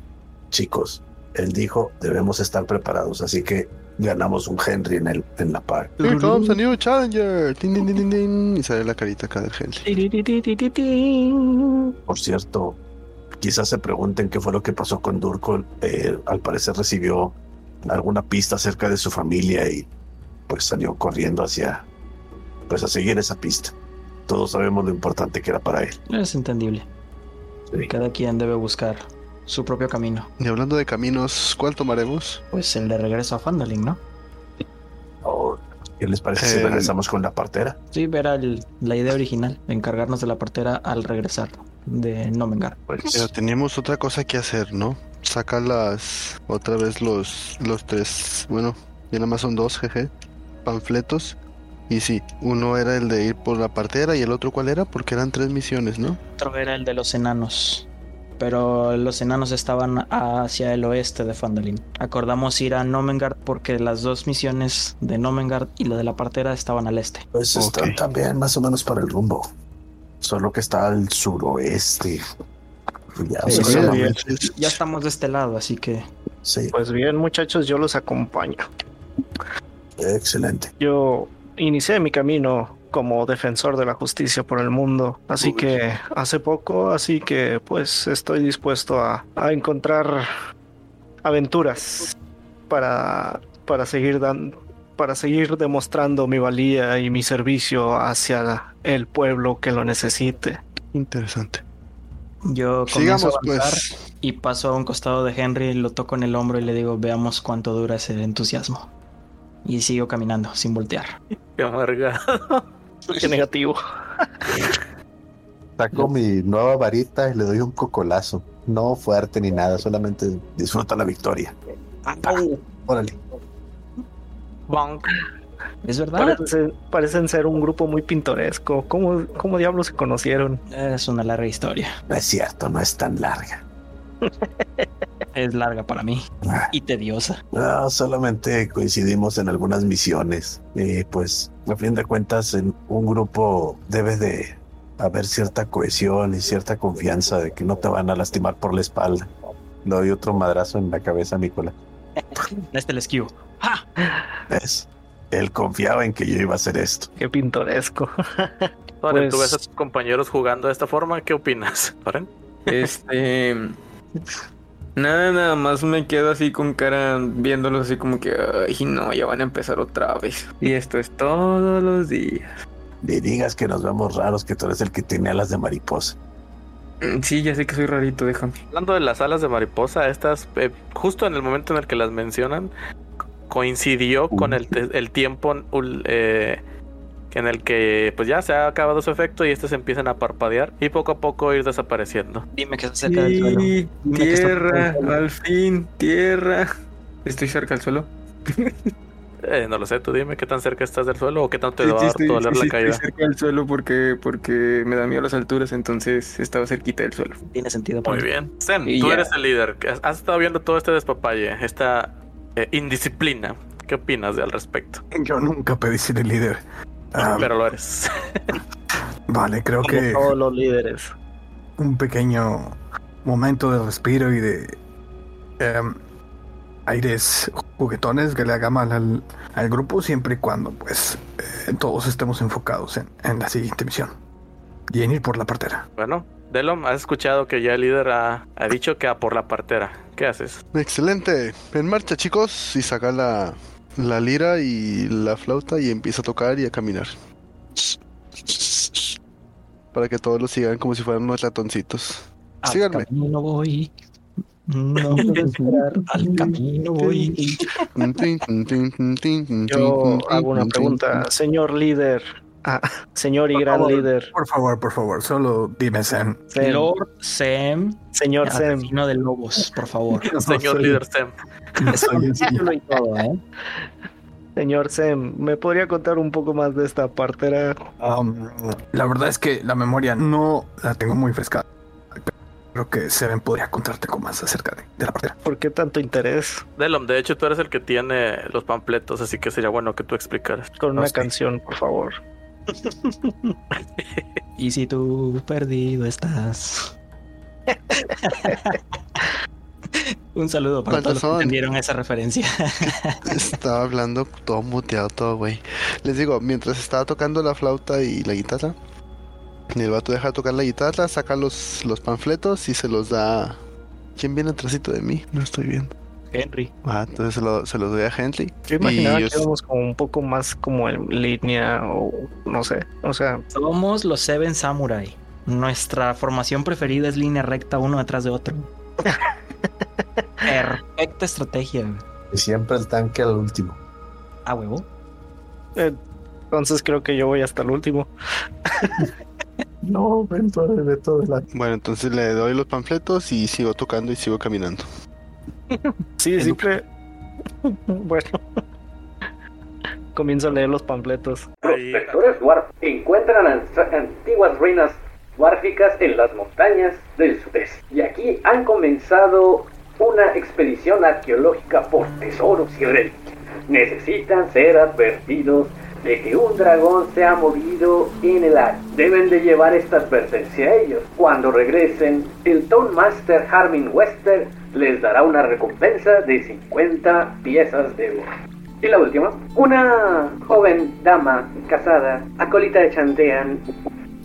Chicos, él dijo, debemos estar preparados, así que ganamos un Henry en, el, en la par. Here comes a new challenger. Tin, tin, tin, tin, tin. Y sale la carita acá del Henry. Por cierto, quizás se pregunten qué fue lo que pasó con Durkol. Eh, al parecer recibió alguna pista acerca de su familia y pues salió corriendo hacia, pues a seguir esa pista. Todos sabemos lo importante que era para él. Es entendible. Sí. Cada quien debe buscar su propio camino. Y hablando de caminos, ¿cuál tomaremos? Pues el de regreso a Fandalin, ¿no? Oh, ¿Qué les parece si Eh, regresamos con la partera? Sí, era el- la idea original, encargarnos de la partera al regresar de Nomengar. Pues, Pero teníamos otra cosa que hacer, ¿no? Saca las otra vez los los tres, bueno, ya nada más son dos, jeje, panfletos. Y sí, uno era el de ir por la partera y el otro cuál era, porque eran tres misiones, ¿no? Otro era el de los enanos. Pero los enanos estaban hacia el oeste de Fandalin. Acordamos ir a Nomengard porque las dos misiones de Nomengard y la de la partera estaban al este. pues están también más o menos para el rumbo. Solo que está al suroeste. Ya, Sí, o sea, sí, solamente- Ya estamos de este lado, así que sí, Pues bien, muchachos, yo los acompaño. excelente. Yo inicié mi camino como defensor de la justicia por el mundo, así Uy. que hace poco, así que pues estoy dispuesto a, a encontrar aventuras para, para seguir dan- para seguir demostrando mi valía y mi servicio hacia el pueblo que lo necesite. Interesante. yo comienzo Sigamos a avanzar pues. y paso a un costado de Henry, lo toco en el hombro y le digo, veamos cuánto dura ese entusiasmo. Y sigo caminando sin voltear. Qué amarga. Qué negativo. Saco mi nueva varita y le doy un cocolazo. No fuerte ni nada, solamente disfruta la victoria. Órale. Bonk. ¿Es verdad? Parecen ser, parecen ser un grupo muy pintoresco. ¿Cómo, cómo diablos se conocieron? Es una larga historia. No es cierto, no es tan larga. Es larga para mí Ah, y tediosa. No, solamente coincidimos en algunas misiones. Y pues, a fin de cuentas, en un grupo debe de haber cierta cohesión y cierta confianza de que no te van a lastimar por la espalda. Le doy otro madrazo en la cabeza a Nicolás. Este le esquivo. ¡Ja! ¿Ves? Él confiaba en que yo iba a hacer esto. Qué pintoresco. Oren, ¿tú Pues- ves a tus compañeros jugando de esta forma? ¿Qué opinas? Oren? Este. Nada, nada más me quedo así con cara viéndolos así como que, ay, no, ya van a empezar otra vez. Y esto es todos los días. Ni digas que nos vemos raros, que tú eres el que tiene alas de mariposa. Mm, Sí, ya sé que soy rarito, déjame. Hablando de las alas de mariposa, estas, eh, justo en el momento en el que las mencionan, co- coincidió con el, el tiempo eh, en el que pues ya se ha acabado su efecto y estas empiezan a parpadear y poco a poco ir desapareciendo. Dime que está cerca del suelo. Sí, Dime tierra, del suelo. al fin, tierra. Estoy cerca del suelo. Eh, no lo sé, tú dime qué tan cerca estás del suelo o qué tanto te Sí, va sí, a estoy, doler sí, la sí, caída. estoy cerca del suelo porque, porque me da miedo las alturas, entonces estaba cerquita del suelo. Tiene sentido. Muy mí. bien. Zen, Y tú ya. eres el líder. Has- Has estado viendo todo este despapalle, esta eh, indisciplina. ¿Qué opinas de al respecto? Yo nunca pedí ser el líder. Ah, Pero lo eres. vale, creo Como que todos los líderes. un pequeño momento de respiro y de em, aires juguetones que le hagamos al, al grupo siempre y cuando pues eh, todos estemos enfocados en, en la siguiente misión y en ir por la partera. Bueno, Delom, has escuchado que ya el líder ha, ha dicho que a por la partera. ¿Qué haces? Excelente. En marcha, chicos. Y saca la, la lira y la flauta y empieza a tocar y a caminar. Para que todos lo sigan como si fueran unos ratoncitos. Síganme. Al camino voy. No esperar. Al camino voy. Yo hago una pregunta, señor líder. Ah, señor y Por gran favor, líder. Por favor, por favor, solo dime Sam. Sem. Lord Sem, Señor Sem. asesino de lobos, por favor. Señor líder. Soy todo, ¿eh? Señor Sem, ¿me podría contar un poco más de esta partera? Um, la verdad es que la memoria no la tengo muy fresca. Creo que Seven podría contarte con más acerca de, de la partida. ¿Por qué tanto interés? Delom, de hecho tú eres el que tiene los panfletos, así que sería bueno que tú explicaras. Con una canción, por favor. Y si tú perdido estás. Un saludo para todos ¿Cuántos los que son? entendieron esa referencia. Estaba hablando todo muteado, todo, güey. Les digo, mientras estaba tocando la flauta y la guitarra, el vato deja de tocar la guitarra, saca los, los panfletos y se los da. ¿Quién viene atrásito de mí? No estoy viendo. Henry. Ah, entonces se, lo- se los doy a Henley. Yo imaginaba Y que yo- íbamos como un poco más como en línea o no sé. O sea, Somos los Seven Samurai. Nuestra formación preferida es línea recta uno detrás de otro. Perfecta estrategia. Y siempre el tanque al último. A huevo. entonces creo que yo voy hasta el último. No, Beto, Beto de la... Bueno, entonces le doy los panfletos y sigo tocando y sigo caminando. Sí, simple. bueno. Comienzo a leer los panfletos. Prospectores Dwarf encuentran an- antiguas ruinas dwarficas en las montañas del sudeste. Y aquí han comenzado una expedición arqueológica por tesoros y reliquias. Necesitan ser advertidos de que un dragón se ha movido en el aire. Deben de llevar esta advertencia a ellos. Cuando regresen, el Town Master Harmin Wester les dará una recompensa de 50 piezas de oro. Y la última, una joven dama casada, acólita de Chantean,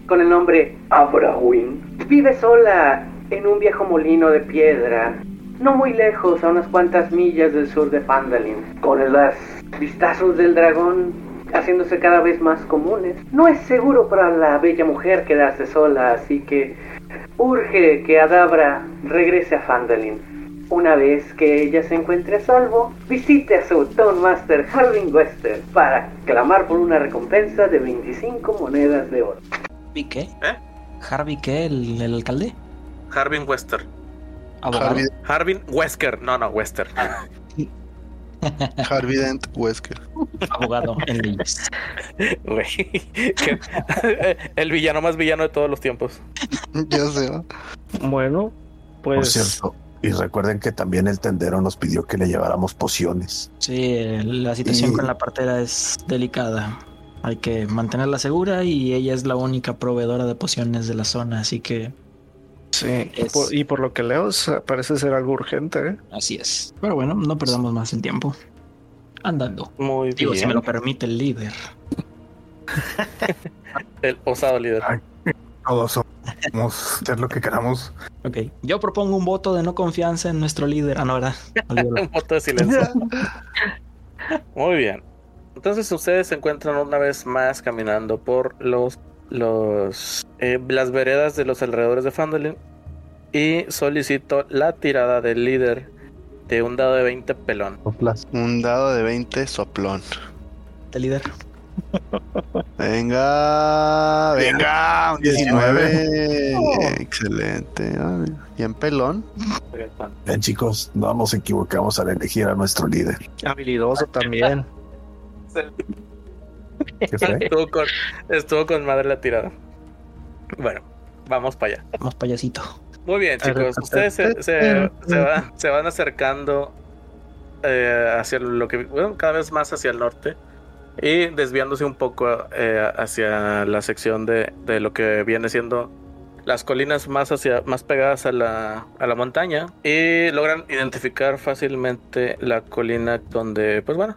con el nombre Abrahwin, vive sola en un viejo molino de piedra, no muy lejos, a unas cuantas millas del sur de Phandalin, con los vistazos del dragón haciéndose cada vez más comunes. No es seguro para la bella mujer quedarse sola, así que urge que Adabra regrese a Phandalin. Una vez que ella se encuentre a salvo, visite a su Town Master Harvin Wester para clamar por una recompensa de 25 monedas de oro. ¿Harvey qué? ¿Eh? ¿Harvey qué? ¿El, el alcalde? Harvin Wester. Harvin Wesker. No, no, Wester. Harvey Dent Wesker. Abogado en leyes. El villano más villano de todos los tiempos. ya sé. Bueno, Por pues cierto. Y recuerden que también el tendero nos pidió que le lleváramos pociones. Sí, la situación Y- con la partera es delicada. Hay que mantenerla segura y ella es la única proveedora de pociones de la zona, así que sí. Es- Por- y por lo que leo, parece ser algo urgente. ¿eh? así es. Pero bueno, no perdamos más el tiempo. Andando. Muy Digo, si bien. me lo permite el líder. El osado líder. Ay. Todos somos hacer lo que queramos. Ok. Yo propongo un voto de no confianza en nuestro líder. Ah, no, ¿verdad? Un voto de silencio. Muy bien. Entonces ustedes se encuentran una vez más caminando por los, los eh, las veredas de los alrededores de Fandolin y solicito la tirada del líder de un dado de 20 pelón. Soplas. Un dado de 20 soplón. El líder. Venga, venga, un 19. 19. Excelente. Ah, Bien pelón. Ven chicos, no nos equivocamos al elegir a nuestro líder. Habilidoso también. Estuvo con, estuvo con madre la tirada. Bueno, vamos para allá. Vamos, payasito. Muy bien, chicos. Ustedes se, se- se van, se van acercando eh, hacia lo que, bueno, cada vez más hacia el norte y desviándose un poco eh, hacia la sección de, de lo que viene siendo las colinas más hacia más pegadas a la, a la montaña y logran identificar fácilmente la colina donde, pues bueno,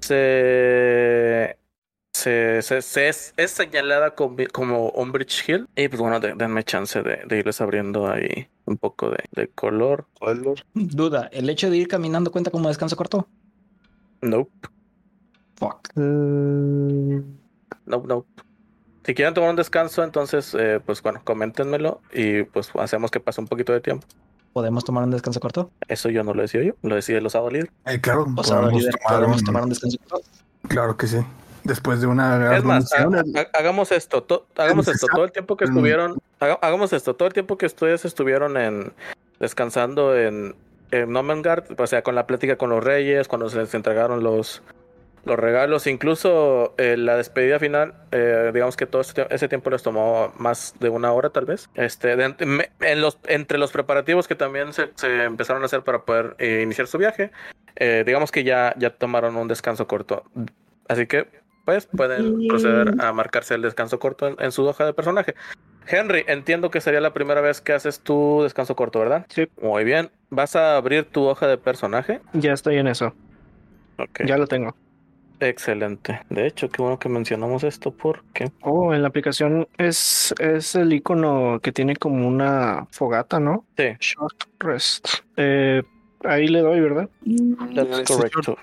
se se, se, se es, es señalada como, como Umbridge Hill. Y pues bueno, de- denme chance de, de irles abriendo ahí un poco de, de color. Duda, ¿el hecho de ir caminando cuenta como descanso corto? Nope, Fuck. nope, nope. Si quieren tomar un descanso, entonces, eh, pues bueno, coméntenmelo y pues hacemos que pase un poquito de tiempo. ¿Podemos tomar un descanso corto? Eso yo no lo decido yo, lo decide el osado líder. Eh, claro, podemos líder, tomar ¿podemos un- tomar un descanso corto? Claro que sí. Después de una Es más, ha- admonición, ha- hagamos esto, to- hagamos esto, todo el tiempo que estuvieron, haga- hagamos esto, todo el tiempo que ustedes estuvieron en descansando en, en Nomengard, o sea, con la plática con los reyes, cuando se les entregaron los, los regalos, incluso eh, la despedida final, eh, digamos que todo ese, tie- ese tiempo les tomó más de una hora tal vez. Este, de- me- en los, entre los preparativos que también se, se empezaron a hacer para poder eh, iniciar su viaje, eh, digamos que ya, ya tomaron un descanso corto. Así que pues pueden proceder a marcarse el descanso corto en, en su hoja de personaje. Henry, entiendo que sería la primera vez que haces tu descanso corto, ¿verdad? Sí. Muy bien. ¿Vas a abrir tu hoja de personaje? Ya estoy en eso. Ok. Ya lo tengo. Excelente. De hecho, qué bueno que mencionamos esto porque... Oh, en la aplicación es, es el icono que tiene como una fogata, ¿no? Sí, Short rest. Eh, ahí le doy, ¿verdad? that's Ese correcto.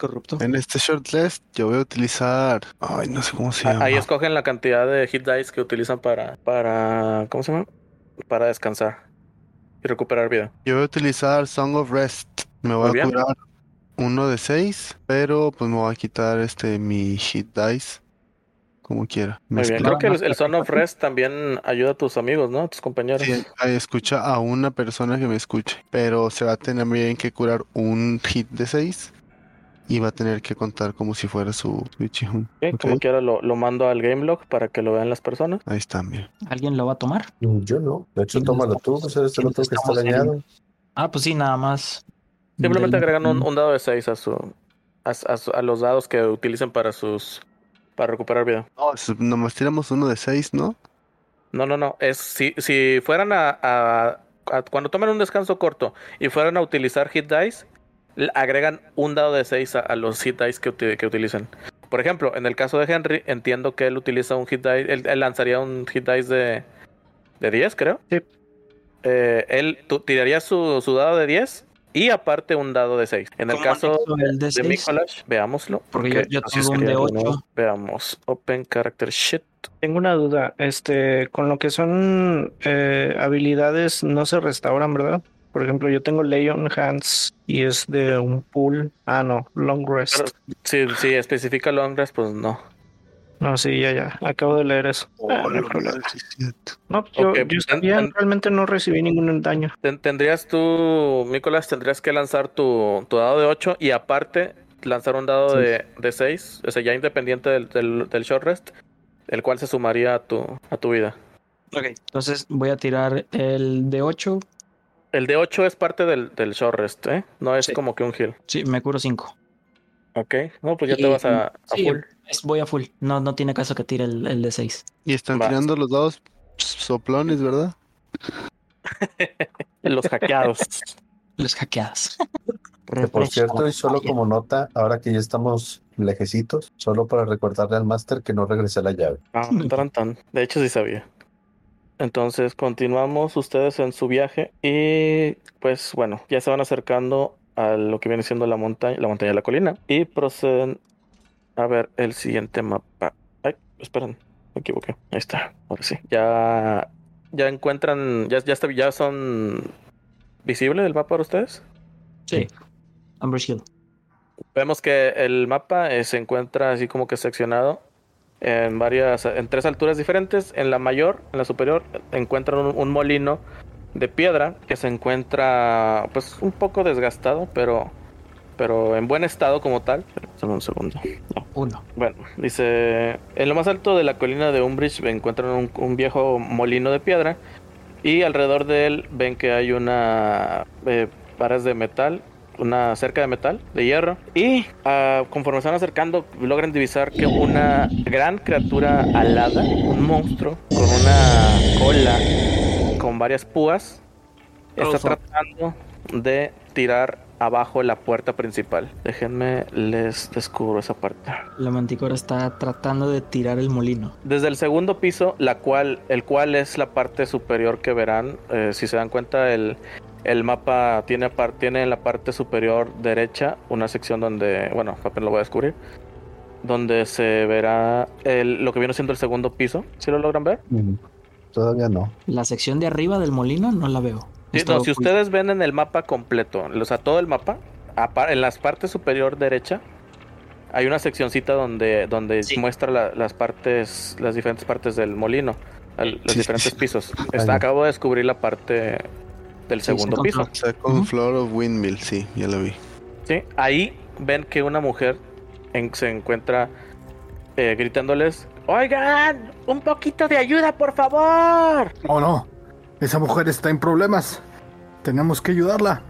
Corrupto. En este short list yo voy a utilizar. Ay, no sé cómo se llama. Ah, Ahí escogen la cantidad de hit dice que utilizan para... para ¿Cómo se llama? Para descansar y recuperar vida. Yo voy a utilizar Song of Rest. Me voy Muy a bien. curar uno de seis, pero pues me voy a quitar este mi hit dice como quiera. Muy bien. Creo que el, el Son of Rest también ayuda a tus amigos, ¿no? A tus compañeros. Sí, ahí escucha a una persona que me escuche, pero se va a tener bien que curar un hit de 6 y va a tener que contar como si fuera su, Ichihun. Ok, Ok, Como quiera lo, lo mando al game log para que lo vean las personas. Ahí está, bien. ¿Alguien lo va a tomar? Yo no. De hecho, ¿Quién tómalo tú, pues eres el quién otro que está estamos en- dañado. Ah, pues sí, nada más. Simplemente Del- agregan un, un dado de 6 a su, a, a su- a los dados que utilicen para sus para recuperar vida. No, nomás tiramos uno de 6, ¿no? No, no, no. Es si, si fueran a, a- a- cuando tomen un descanso corto y fueran a utilizar hit dice, agregan un dado de 6 a, a los hit dice que, uti- que utilicen. Por ejemplo, en el caso de Henry, entiendo que él utiliza un hit dice, él, él lanzaría un hit dice de, de 10, creo. Sí. Eh, él tiraría su, su dado de 10 y aparte un dado de 6. En el ¿Cómo caso el de de seis? Mikolash, veámoslo. Porque yo- yo tengo un de de ocho. nuevo. Veamos. Open character shit. Tengo una duda. Este, con lo que son eh, habilidades no se restauran, ¿verdad? Por ejemplo, yo tengo Leon Hands y es de un pool. Ah, no, Long Rest. Pero- Si, si especifica long rest, pues no. No, sí, ya, ya. Acabo de leer eso. Ah, no. No, pues yo, Ok, yo ten- realmente no recibí ningún daño. Ten- Tendrías tú, Nicolás, tendrías que lanzar tu, tu dado de 8 y aparte lanzar un dado de, de 6, o sea, ya independiente del, del, del short rest, el cual se sumaría a tu, a tu vida. Ok, entonces voy a tirar el de 8. El de 8 es parte del, del short rest, ¿eh? No es Sí. como que un heal. Sí, me curo 5. Ok, no, pues ya te vas a, a Sí, full. es- voy a full. No, no tiene caso que tire el, el de 6. Y están Va. tirando los dos soplones, ¿verdad? Los hackeados. Los hackeados. Que por cierto, y solo como nota, ahora que ya estamos lejecitos, solo para recordarle al máster que no regrese la llave. Ah, taran, tan. De hecho, sí sabía. Entonces, continuamos ustedes en su viaje y pues bueno, ya se van acercando a lo que viene siendo la montaña, la montaña de la colina y proceden a ver el siguiente mapa. Ay, esperen, me equivoqué. Ahí está, ahora sí. Ya, ya encuentran, ya, ya, está, ya son visible el mapa para ustedes. Sí. Amber. Vemos que el mapa eh, se encuentra así como que seccionado en varias, en tres alturas diferentes. En la mayor, en la superior, encuentran un, un molino de piedra que se encuentra pues un poco desgastado, pero, pero en buen estado como tal. Solo un segundo. No. Uno. Bueno, dice, en lo más alto de la colina de Umbridge encuentran un, un viejo molino de piedra y alrededor de él ven que hay una eh, varas de metal una cerca de metal, de hierro. Y ah, conforme se van acercando, logran divisar que una gran criatura alada, un monstruo con una cola, con varias púas, está tratando de tirar abajo la puerta principal. Déjenme les descubro esa parte. La manticora está tratando de tirar el molino. Desde el segundo piso, la cual, el cual es la parte superior que verán, eh, si se dan cuenta, el, el mapa tiene, par- tiene en la parte superior derecha una sección donde, bueno, apenas lo voy a descubrir, donde se verá el- lo que viene siendo el segundo piso. ¿Sí lo logran ver? Mm, Todavía no. La sección de arriba del molino no la veo. Sí, no, si ustedes ven en el mapa completo, o sea, todo el mapa, apa- en la parte superior derecha, hay una seccioncita donde, donde Sí. muestra la- las partes, las diferentes partes del molino, los Sí, diferentes sí. pisos. Está, acabo de descubrir la parte del Sí, segundo sí, piso. Second floor of Windmill, sí, ya lo vi. Sí, ahí ven que una mujer en- se encuentra eh, gritándoles, oigan, un poquito de ayuda, por favor. Oh no, esa mujer está en problemas. Tenemos que ayudarla.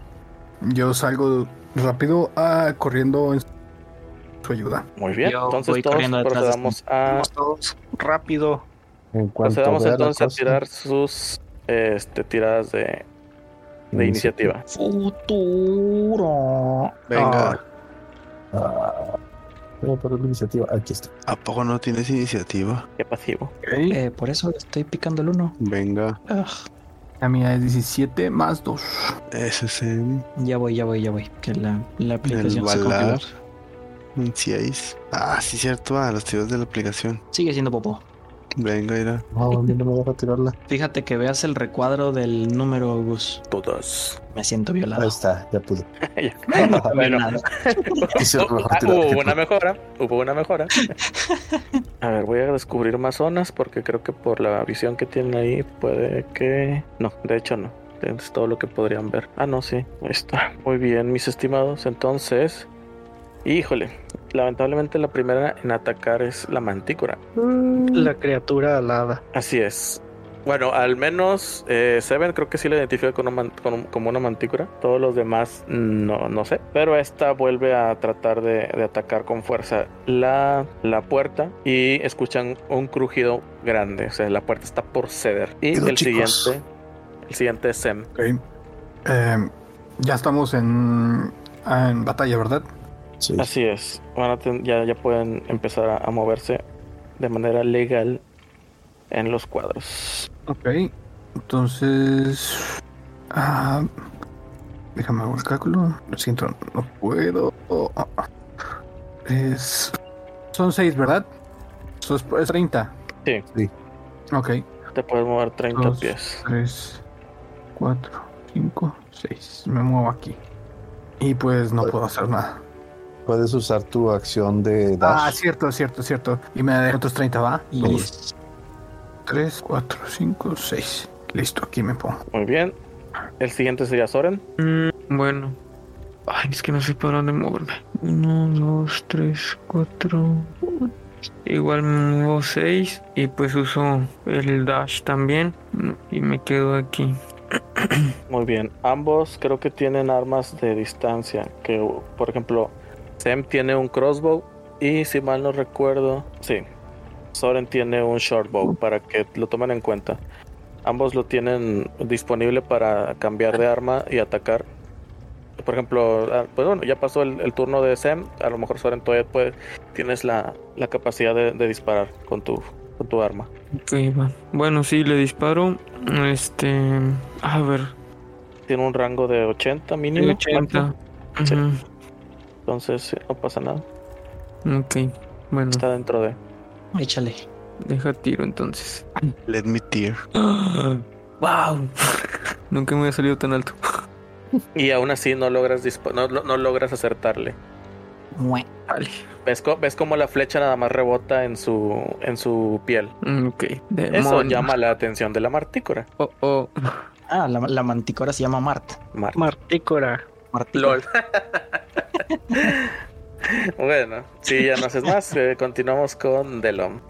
Yo salgo rápido ah, corriendo en su ayuda. Muy bien, Yo entonces voy todos de procedamos a... Vamos todos rápido. En Procedamos entonces a tirar sus este, tiradas de, de iniciativa. Futuro. Venga, Ah, voy a poner la iniciativa. Aquí está. ¿a poco no tienes iniciativa? Qué pasivo. Eh, por eso estoy picando el uno. Venga, Ugh, La mía es 17 más 2. ese es el, ya voy, ya voy, ya voy. Que la, la el aplicación se balar. configura. 26. Ah, sí, cierto, ah, los tiros de la aplicación. Sigue siendo popó. Venga, mira. No, a mí no me deja tirarla. Fíjate que veas el recuadro del número, Gus. Todas. Me siento Ahí violado. está, ya pude. No Bueno. hubo una mejora, hubo una mejora. A ver, voy a descubrir más zonas porque creo que por la visión que tienen ahí puede que... No, de hecho no. Es todo lo que podrían ver. Ah, no, sí. Ahí está. Muy bien, mis estimados. Entonces... Híjole. Lamentablemente la primera en atacar es la mantícora. La criatura alada. Así es. Bueno, al menos eh, Seven creo que sí la identifica con un man- con un- como una mantícora. Todos los demás no, no sé. Pero esta vuelve a tratar de, de atacar con fuerza la, la puerta y escuchan un crujido grande. O sea, la puerta está por ceder. Y el chicos. siguiente, el siguiente es Sem. Ok. Eh, ya estamos en, en batalla, ¿verdad? Sí. Así es. Van a ten- ya, ya pueden empezar a, a moverse de manera legal en los cuadros. Ok. Entonces. ah, déjame hago el cálculo. Lo siento, no puedo. Oh, ah. Es. Son 6, ¿verdad? Eso es, es 30. Sí. Sí. Ok. Te puedes mover 30 Dos. pies. 3, 4, 5, 6. Me muevo aquí. Y pues no puedo hacer nada. Puedes usar tu acción de Ah, dash. cierto, cierto, cierto. Y me da otros 30, ¿va? Y 3, 4, 5, 6. Listo, aquí me pongo. Muy bien. El siguiente sería Soren. Mm, bueno. Ay, es que no sé para dónde moverme. Uno, dos, tres, cuatro. Igual me muevo seis. Y pues uso el dash también. Y me quedo aquí. Muy bien. Ambos creo que tienen armas de distancia. Que, por ejemplo, Sem tiene un crossbow. Y si mal no recuerdo, sí. Soren tiene un shortbow para que lo tomen en cuenta. Ambos lo tienen disponible para cambiar de arma y atacar. Por ejemplo, ah, pues bueno, ya pasó el, el turno de Sem. A lo mejor Soren todavía puede, tienes la, la capacidad de, de disparar con tu, con tu arma. Bueno, sí, le disparo. Este. A ver. Tiene un rango de 80 mínimo. 80. Sí. Entonces sí, no pasa nada. Ok. Bueno, Está dentro de. échale. deja tiro entonces. Let me tear. ¡Wow! Nunca me había salido tan alto. Y aún así no logras no, no- no logras acertarle. Mue. Vale. ¿Ves, co- ves como la flecha nada más rebota en su en su piel. Mm, Ok. Eso llama la atención de la martícora. Oh, oh. Ah, la, la manticora se llama Mart. Mar- Martícora. Martícora. LOL. bueno, si ya no haces más, eh, continuamos con Delom.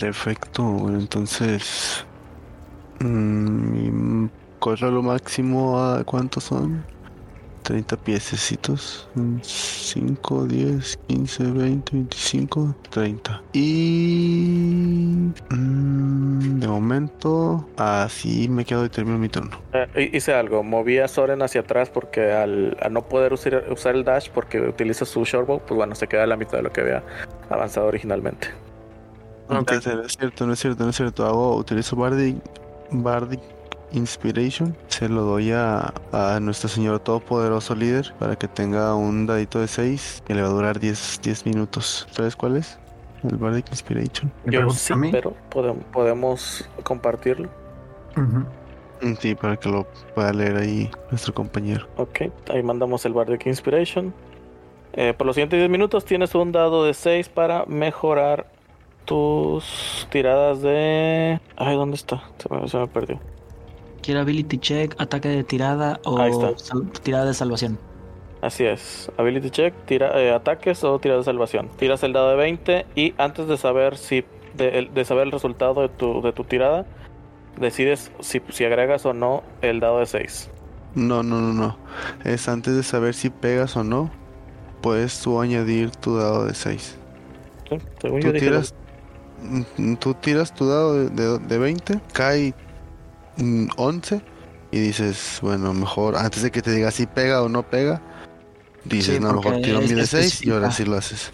Perfecto, bueno, entonces. mm, corro lo máximo a cuántos son? 30 piececitos. 5, 10, 15, 20, 25, 30. Y... mm, de momento... Así me quedo y termino mi turno. Eh, hice algo, moví a Soren hacia atrás porque al, al no poder usar, usar el dash porque utiliza su shortbow, pues bueno, se queda a la mitad de lo que había avanzado originalmente. No, no es cierto, no es cierto, no es cierto. Hago, utilizo Bardic, Bardic Inspiration. Se lo doy a, a nuestro señor todopoderoso líder para que tenga un dadito de 6 que le va a durar 10, 10 minutos. ¿Sabes cuál es? El Bardic Inspiration. ¿Me Yo sí, a mí? pero podemos, podemos compartirlo. Sí, para que lo pueda leer ahí nuestro compañero. Ok, ahí mandamos el Bardic Inspiration. Eh, por los siguientes 10 minutos tienes un dado de 6 para mejorar tus tiradas de... Ay, ¿dónde está? Se me, se me perdió. Quiero ability check, ataque de tirada o tirada de salvación. Así es. Ability check, tira, eh, ataques o tiras de salvación. Tiras el dado de 20 y antes de saber si de, saber el resultado de tu, de tu tirada, decides si, si agregas o no el dado de 6. No, no, no, no. Es antes de saber si pegas o no, puedes tú añadir tu dado de 6. ¿sí? Según Tú tiras, mm, tú tiras tu dado de, de, de 20, cae mm, 11 y dices, bueno, mejor antes de que te diga si pega o no pega, dices, Sí, no, mejor tiro mi de 6 y ahora especifica. sí lo haces.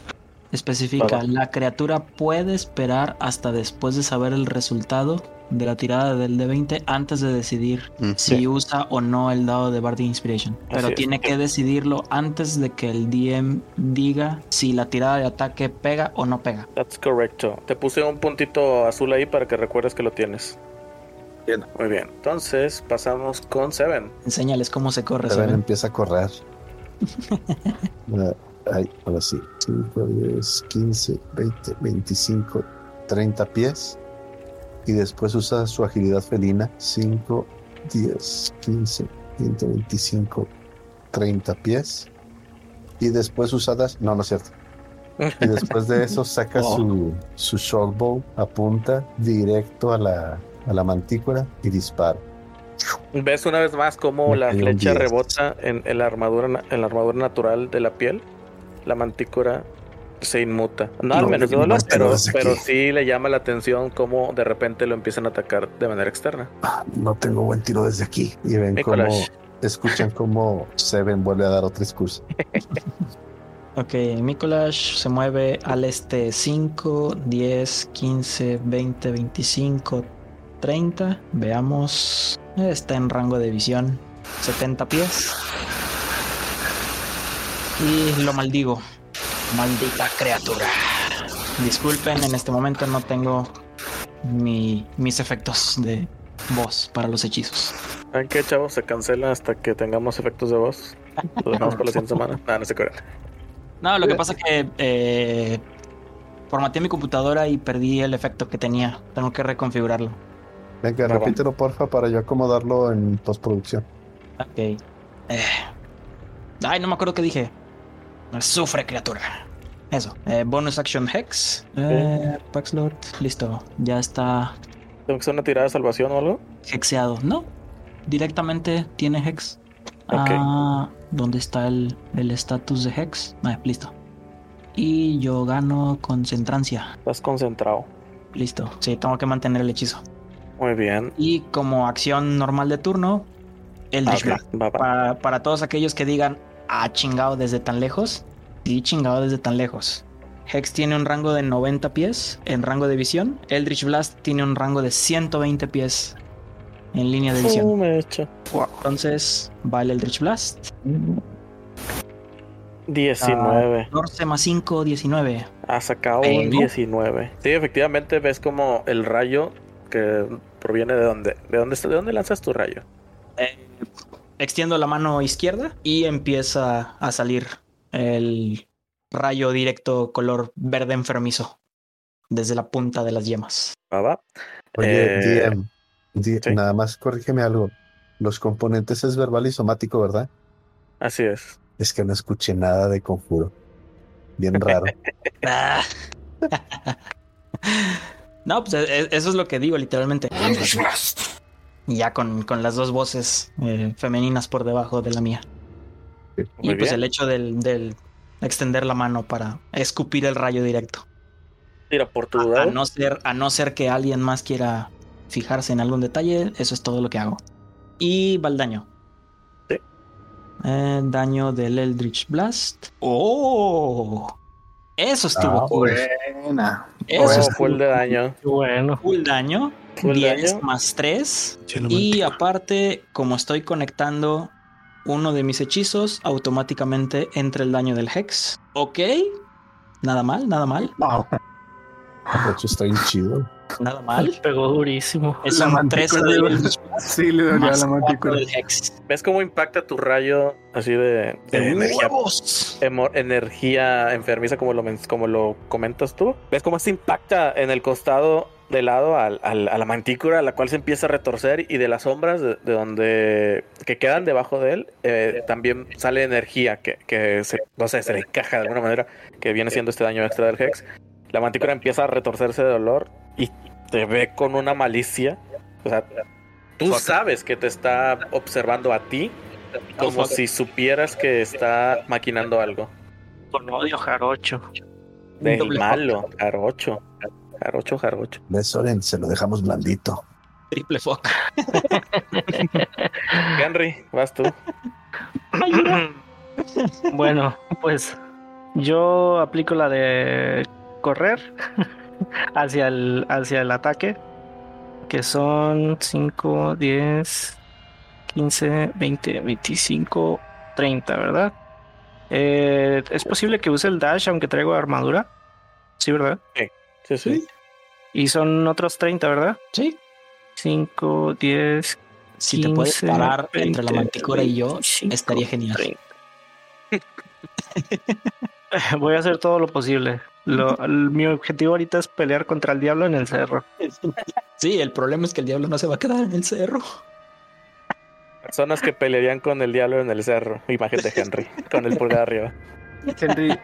Especifica, la criatura puede esperar hasta después de saber el resultado de la tirada del D20 antes de decidir Mm, si Sí. usa o no el dado de Bardic Inspiration. Pero Así es. tiene que decidirlo antes de que el DM diga si la tirada de ataque pega o no pega. That's correcto. Te puse un puntito azul ahí para que recuerdes que lo tienes. Muy bien. Entonces pasamos con Seven. Enséñales cómo se corre. Seven Seven. empieza a correr. Ah, Ay, ahora sí. 5, 10, 15, 20, 25, 30 pies. Y después usa su agilidad felina. 5, 10, 15, 20, 25, 30 pies. Y después usa dash. No, no es cierto. Y después de eso saca Oh. su, su short bow, apunta directo a la, a la mantícora y dispara. ¿Ves una vez más cómo Me la flecha 10. rebota en, en la armadura en la armadura natural de la piel? La mantícora se inmuta. No al No, menos no, dolor, pero, pero sí le llama la atención cómo de repente lo empiezan a atacar de manera externa. Ah, no tengo buen tiro desde aquí. Y ven cómo Nicolás. escuchan cómo Seven vuelve a dar otro discurso. Ok, Mikolash se mueve al este 5, 10, 15, 20, 25, 30. Veamos. Está en rango de visión. 70 pies. Y lo maldigo. Maldita criatura. Disculpen, en este momento no tengo mi- mis efectos de voz para los hechizos. ¿Saben qué, chavos? Se cancela hasta que tengamos efectos de voz. Lo dejamos para la siguiente semana. Nada, no se crean. No, lo que pasa es que eh, formateé mi computadora y perdí el efecto que tenía. Tengo que reconfigurarlo. Venga, repítelo porfa para yo acomodarlo en postproducción. Ok. Eh. Ay, no me acuerdo qué dije. Sufre, criatura. Eso. Eh, bonus action Hex. Eh, Paxlord. Listo. Ya está ¿Tengo que hacer una tirada de salvación o algo? hexeado. No. Directamente tiene Hex. Ok. Ah, ¿Dónde está el el estatus de Hex? Ah, listo. Y yo gano concentrancia. Estás concentrado. Listo. Sí, tengo que mantener el hechizo. Muy bien. Y como acción normal de turno, el Ah, Dish ok. Blast. Para, para todos aquellos que digan, ah, chingado desde tan lejos. Sí, chingado desde tan lejos. Hex tiene un rango de 90 pies en rango de visión. Eldritch Blast tiene un rango de 120 pies en línea de visión. Me echa. Entonces, va el Eldritch Blast. 19. 14 más 5, 19. Ha sacado un Pegó. 19. Sí, efectivamente ves como el rayo que proviene de dónde. ¿De dónde, está- de dónde lanzas tu rayo? Eh, extiendo la mano izquierda y empieza a salir el rayo directo color verde enfermizo desde la punta de las yemas. Va. Oye, Eh, DM, di- sí. nada más corrígeme algo. Los componentes es verbal y somático, ¿verdad? Así es. Es que no escuché nada de conjuro. Bien raro. No, pues e- e- eso es lo que digo literalmente. Y ya con, con las dos voces eh, femeninas por debajo de la mía. y pues el hecho del, del extender la mano para escupir el rayo directo. Tira por tu A, a no ser, a no ser que alguien más quiera fijarse en algún detalle, eso es todo lo que hago. Y va el daño. Sí. Eh, daño del Eldritch Blast. ¡Oh! Eso estuvo Ah, cool. Buena. Eso Oh, full de daño. Bueno, Full daño. Full 10 daño. más 3. Chelo, Y aparte, como estoy conectando uno de mis hechizos, automáticamente entra el daño del Hex. Ok. Nada mal, nada mal, Wow. De hecho, está bien chido. Nada mal. pegó durísimo. Es La un mantícora 13 de- Sí, le más la 4 mantícula. del Hex. ¿Ves cómo impacta tu rayo así de, de ¡De energía, huevos! emo- energía enfermiza como lo, como lo comentas tú? ¿Ves cómo se impacta en el costado de lado al- al- a la mantícora, la cual se empieza a retorcer y de las sombras de, de donde que quedan debajo de él eh, también sale energía que, que se, no sé, se le encaja de alguna manera que viene siendo este daño extra del Hex. La mantícora empieza a retorcerse de dolor y te ve con una malicia. O sea, tú sabes que te está observando a ti como si supieras que está maquinando algo. Con odio jarocho. Del malo, jarocho. Jarocho, jarocho. ¿Ves, Soren? Se lo dejamos blandito. Triple fuck. Henry, vas tú. Bueno, pues yo aplico la de correr hacia el, hacia el ataque, que son 5, 10, 15, 20, 25, 30, ¿verdad? Eh, ¿Es posible que use el dash aunque traigo armadura? Sí, ¿verdad? Sí, sí. Y son otros 30, ¿verdad? Sí. 5, 10, Si te puedes 15, parar entre la 20, manticora y yo, 25, estaría genial. 30. Voy a hacer todo lo posible. Lo- el- mi objetivo ahorita es pelear contra el diablo en el cerro. Sí, el problema es que el diablo no se va a quedar en el cerro. Personas que pelearían con el diablo en el cerro. Imagen de Henry, con el pulgar arriba. Henry,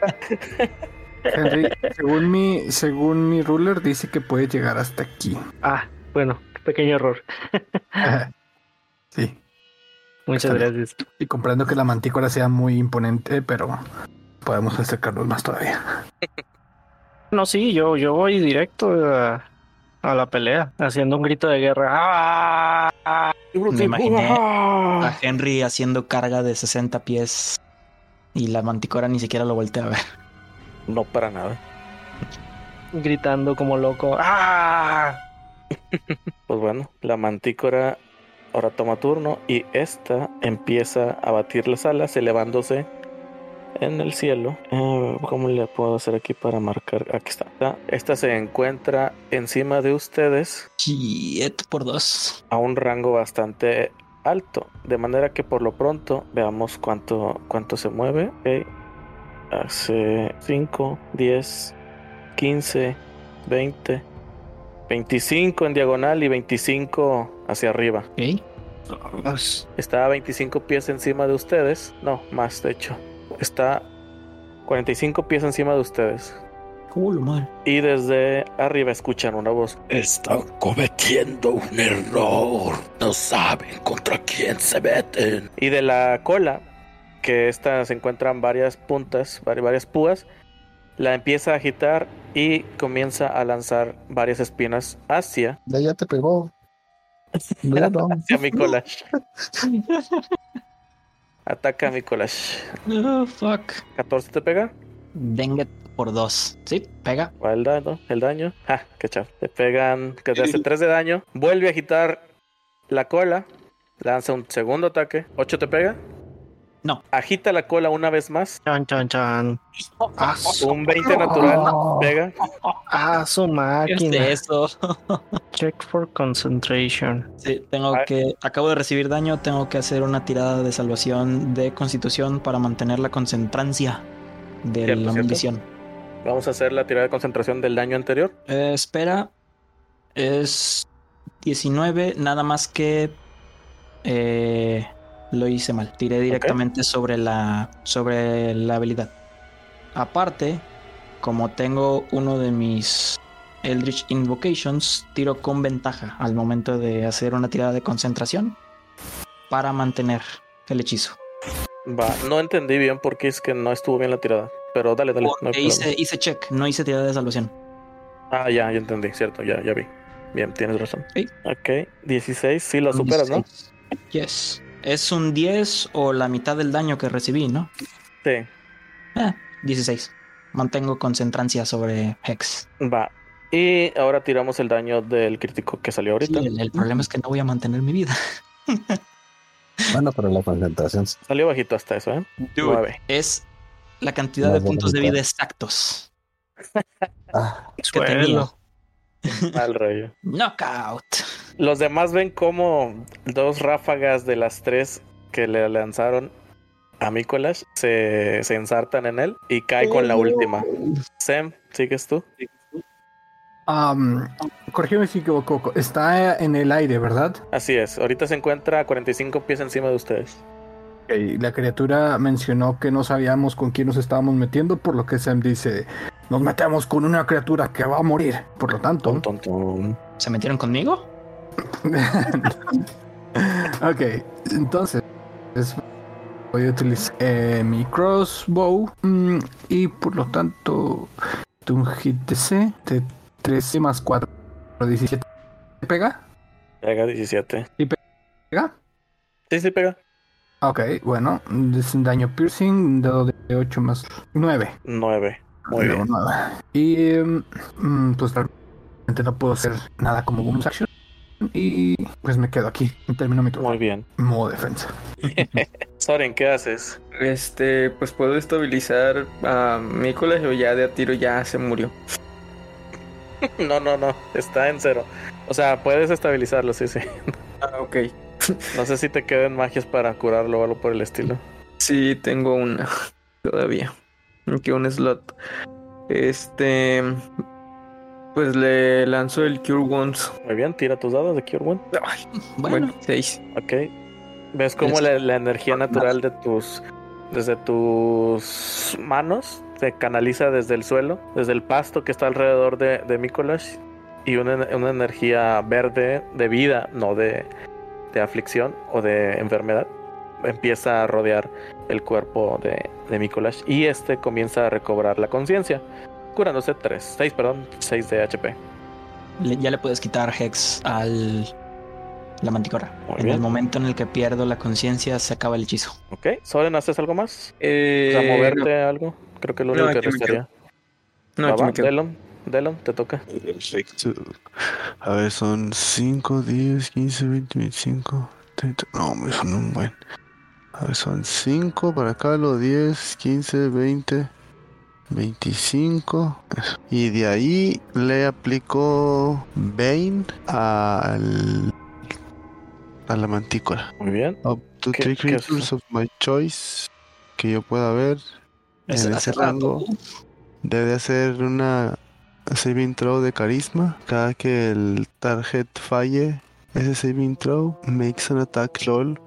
Henry, según mi, según mi ruler, dice que puede llegar hasta aquí. Ah, bueno, pequeño error. Sí. Muchas Está bien. gracias. Y comprendo que la mantícora sea muy imponente, pero podemos acercarnos más todavía. No, sí, yo, yo voy directo a, a la pelea, haciendo un grito de guerra. ¡Ah! Me imaginé a Henry haciendo carga de 60 pies y la manticora ni siquiera lo voltea a ver. No para nada. Gritando como loco. ¡Ah! Pues bueno, la mantícora ahora toma turno y esta empieza a batir las alas, elevándose en el cielo. Eh, ¿Cómo le puedo hacer aquí para marcar? Aquí está. Esta- Esta se encuentra encima de ustedes 7 por 2. a un rango bastante alto. De manera que por lo pronto veamos cuánto, cuánto se mueve. Ok. Hace 5, 10, 15, 20, 25 en diagonal y 25 hacia arriba. Está a 25 pies encima de ustedes. No, más de hecho. Está 45 pies encima de ustedes. Culo, madre. Y desde arriba escuchan una voz. Están cometiendo un error. No saben contra quién se meten. Y de la cola, que esta se encuentran varias puntas, vari- varias púas, la empieza a agitar y comienza a lanzar varias espinas hacia, Ya, ya te pegó. Hacia mi collage. Ataca a mi collage. Oh, fuck. 14 te pega. Venga por 2. Sí, pega. Va el daño, el daño. Ah, qué chaf. Te pegan, que te hace 3 de daño. Vuelve a agitar la cola. Lanza un segundo ataque. 8 te pega. No. Agita la cola una vez más. Chan, chan, chan. Ah, su, Un 20 natural. Pega. ah, su ¿Qué máquina. es eso? Check for concentration. Sí, tengo Ah. que. Acabo de recibir daño. Tengo que hacer una tirada de salvación de constitución para mantener la concentrancia de Cierto, la cierto. maldición. Vamos a hacer la tirada de concentración del daño anterior. Eh, espera. Es 19, nada más que eh, lo hice mal. Tiré directamente sobre la sobre la habilidad. Aparte, como tengo uno de mis Eldritch Invocations, tiro con ventaja al momento de hacer una tirada de concentración para mantener el hechizo. Va, no entendí bien por qué es que no estuvo bien la tirada. Pero dale, dale. no hice, hice check, no hice tirada de salvación. Ah, ya, ya entendí, cierto, ya, ya vi. Bien, tienes razón. Sí. Ok, 16, sí lo superas, ¿no? 16. Yes. Es un 10 o la mitad del daño que recibí, ¿no? Sí. Ah, 16. Mantengo concentrancia sobre Hex. Va. Y ahora tiramos el daño del crítico que salió ahorita. Sí, el, el problema es que no voy a mantener mi vida. Bueno, pero la concentración. Salió bajito hasta eso, ¿eh? 9. Es la cantidad La de puntos de vida exactos Ah, que tenía. Al rollo. Knockout. Los demás ven como dos ráfagas de las tres que le lanzaron a Mikolas se, se ensartan en él y cae con la última. Sam, ¿sigues tú? Am, corrígeme si equivoco. Está en el aire, ¿verdad? Así es, ahorita se encuentra a 45 pies encima de ustedes. Ok, La criatura mencionó que no sabíamos con quién nos estábamos metiendo, por lo que Sam dice, nos metemos con una criatura que va a morir. Por lo tanto. ¿Se metieron conmigo? ok, entonces voy a utilizar eh, mi crossbow mm, y por lo tanto de un hit DC de 13 más 4, 17. ¿Pega? Pega 17. ¿Pega? Sí, sí, pega. Ok, bueno, es un daño piercing, un dado de 8 más 9. 9. Muy bien. Y em, mm, pues realmente no puedo hacer nada como bonus action. Y pues me quedo aquí. Termino mi turno. Muy bien. Modo defensa. Soren, ¿qué haces? Este, pues puedo estabilizar a Nicolás o ya de a tiro ya se murió. No, no, no, está en cero. O sea, puedes estabilizarlo, sí, sí. Ah, ok. No sé si te queden magias para curarlo o algo por el estilo. Sí, tengo una todavía. Que un slot. Este. Pues le lanzo el Cure Wounds. Muy bien, tira tus dados de Cure Wound. Bueno, 6. Ok. ¿Ves cómo la, la energía natural de tus. desde tus manos se canaliza desde el suelo, desde el pasto que está alrededor de, de Mikolash? Y una, una energía verde de vida, no de, de aflicción o de enfermedad, empieza a rodear el cuerpo de, de Mikolash. Y este comienza a recobrar la conciencia, curándose 3, 6, perdón, 6 de HP. Le- ya le puedes quitar Hex al la manticora. Muy en bien. el momento en el que pierdo la conciencia se acaba el hechizo. Ok, Soren, ¿haces algo más? Eh, o sea, moverte algo. Creo que es lo No, único que aquí me restaría. No, aquí me quedo. Delon, Delon, te toca. Perfecto. A ver, son 5, 10, 15, 20, 25, 30. No, me son un buen. A ver, son 5 para acá, los 10, 15, 20, 25. Eso. Y de ahí le aplico Bane al. a la mantícora. Muy bien. Up to ¿Qué- three creatures of my choice que yo pueda ver Es- en ese rango. Debe hacer una saving throw de carisma. Cada que el target falle ese saving throw, makes an attack roll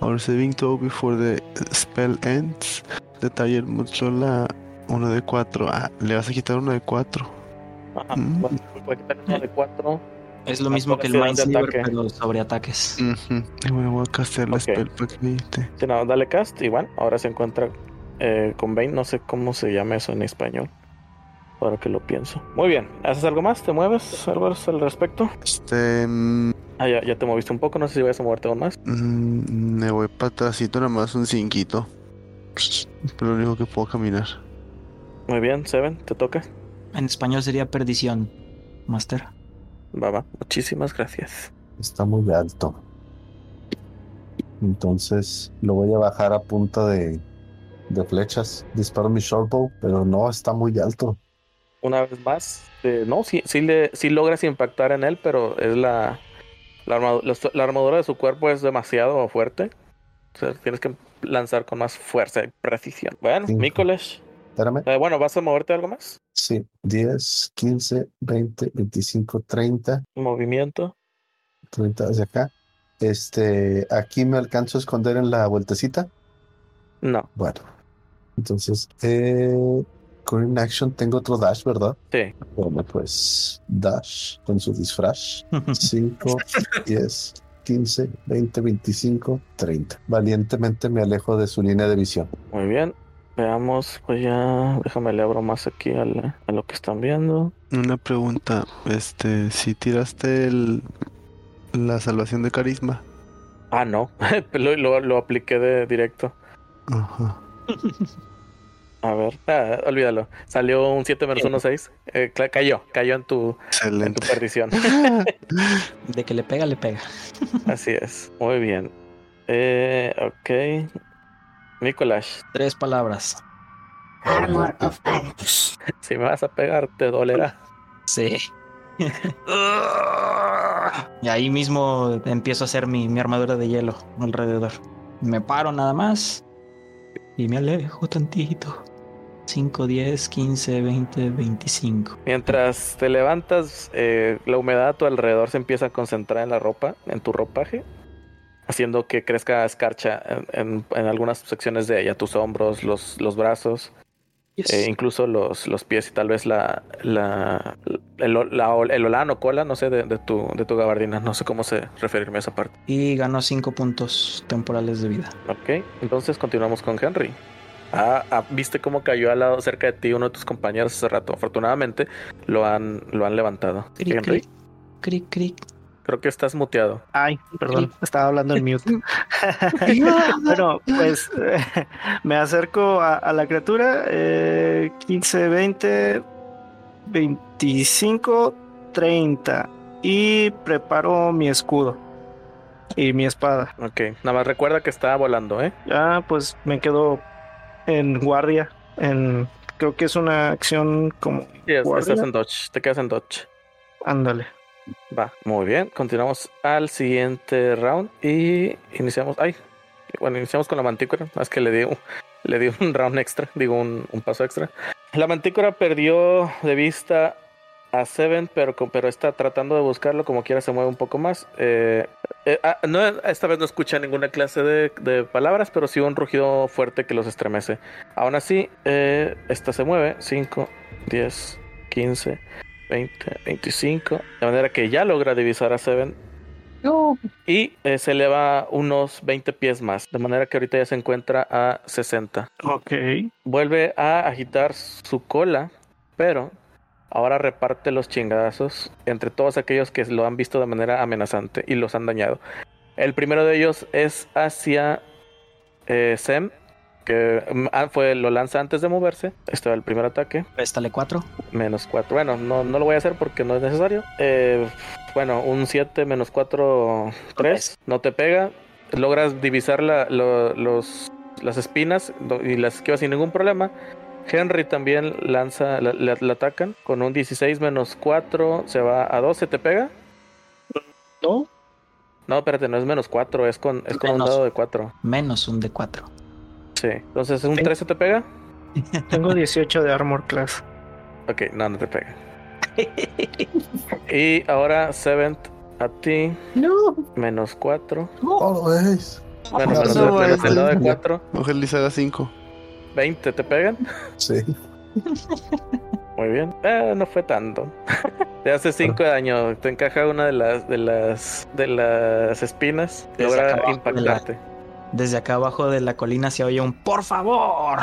or saving throw before the spell ends. The target must roll a uno de 4. Ah, le vas a quitar uno de 4. Ajá, Mm. va, voy a quitar uno de 4. Es lo mismo que el ese Mind de Sliver, ataque. pero sobre ataques. Y bueno, voy a castear la Ok. spell. Sí, no, dale cast y bueno, ahora se encuentra eh, con Bane. No sé cómo se llama eso en español. Ahora que lo pienso. Muy bien, ¿haces algo más? ¿Te mueves? ¿Algo al respecto? Este. mm, Ah, ya, ya te moviste un poco. No sé si vas a moverte aún más. Mm, me voy para atrásito, nada más un cinquito. Es lo único que puedo caminar. Muy bien, Seven, te toca. En español sería perdición, Master. Va. Muchísimas gracias. Está muy alto. Entonces lo voy a bajar a punta de, de flechas. Disparo mi shortbow, pero no, está muy alto. Una vez más, eh, no, sí, sí, le, sí logras impactar en él, pero es la, la, armadu- la, la armadura de su cuerpo es demasiado fuerte. O sea, tienes que lanzar con más fuerza y precisión. Bueno. Mikolesh. Espérame. eh, bueno, ¿vas a moverte algo más? Sí, 10, 15, 20, 25, 30, Movimiento. 30 hacia acá. Este, aquí me alcanzo a esconder en la vueltecita. No. Bueno, entonces, eh, con action tengo otro dash, ¿verdad? Sí. Bueno, pues dash con su disfraz. 5, 10, 15, 20, 25, 30. Valientemente me alejo de su línea de visión. Muy bien. Veamos, pues ya déjame le abro más aquí a, la- a lo que están viendo. Una pregunta, este, si tiraste el, la salvación de carisma. Ah, no, lo, lo, lo apliqué de directo. Ajá. A ver, ah, olvídalo. Salió un 7 menos 1, 6. Eh, cayó, cayó en tu, en tu perdición. De que le pega, le pega. Así es. Muy bien. Eh, ok. Nicolás, Tres palabras. Armor of Angus. si me vas a pegar, te dolerá. Sí. y ahí mismo empiezo a hacer mi, mi armadura de hielo alrededor. Me paro nada más y me alejo tantito. 5, 10, 15, 20, 25. Mientras te levantas, eh, la humedad a tu alrededor se empieza a concentrar en la ropa, en tu ropaje, haciendo que crezca escarcha en, en- en algunas secciones de ella, tus hombros, los, los brazos, eh, incluso los, los pies y tal vez la, la, el, la- el olán o cola, no sé, de, de tu, de tu gabardina, no sé cómo se referirme a esa parte. Y ganó 5 puntos temporales de vida. Ok, entonces continuamos con Henry. Ah, ah, viste cómo cayó al lado cerca de ti uno de tus compañeros hace rato. Afortunadamente lo han, lo han levantado. Cric, Henry, cric, cric, cric. Creo que estás muteado. Ay, perdón, estaba hablando en mute. bueno, pues me acerco a, a la criatura. eh, 15, 20, 25, 30. Y preparo mi escudo y mi espada. Ok, nada más recuerda que está volando, ¿eh? Ya, pues me quedo en guardia. En, creo que es una acción como. Sí, es- estás en Dodge, te quedas en Dodge. Ándale. Va, muy bien. Continuamos al siguiente round y iniciamos. Ay, bueno, iniciamos con la mantícora. Es que le di le di un round extra, digo un, paso extra. La mantícora perdió de vista a Seven, pero, pero está tratando de buscarlo. Como quiera, se mueve un poco más. Eh, eh, ah, no, esta vez no escucha ninguna clase de, de palabras, pero sí un rugido fuerte que los estremece. Aún así, eh, esta se mueve. 5, 10, 15. 20, 25. De manera que ya logra divisar a Seven. Y eh, se eleva unos 20 pies más. De manera que ahorita ya se encuentra a 60. Ok. Vuelve a agitar su cola, pero ahora reparte los chingadazos entre todos aquellos que lo han visto de manera amenazante y los han dañado. El primero de ellos es hacia eh, Sem, que mm, ah, fue, lo lanza antes de moverse. Este va el primer ataque. Préstale 4. Menos 4. Bueno, no, no lo voy a hacer porque no es necesario. Eh, bueno, un 7 menos 4, 3. No te pega. Logras divisar la- lo- los, las espinas y las esquivas sin ningún problema. Henry también lanza, la, la- la atacan con un 16 menos 4. Se va a 12. ¿Te pega? No. No, espérate, no es menos 4. Es con, es con un dado de 4. Menos un de 4. Sí. Entonces, ¿un Sí. 13 te pega? Tengo 18 de armor class. Ok, no, no te pega. y ahora, Seventh, a ti. No. Menos 4. Always. Bueno, No, menos, no, menos el de no. 4. Ojalá le haga 5. 20, ¿te pegan? Sí. Muy bien. Eh, no fue tanto. Te hace 5 de daño. Te encaja una de las de las de las espinas. Logra impactarte. Desde acá abajo de la colina se oye un ¡Por favor!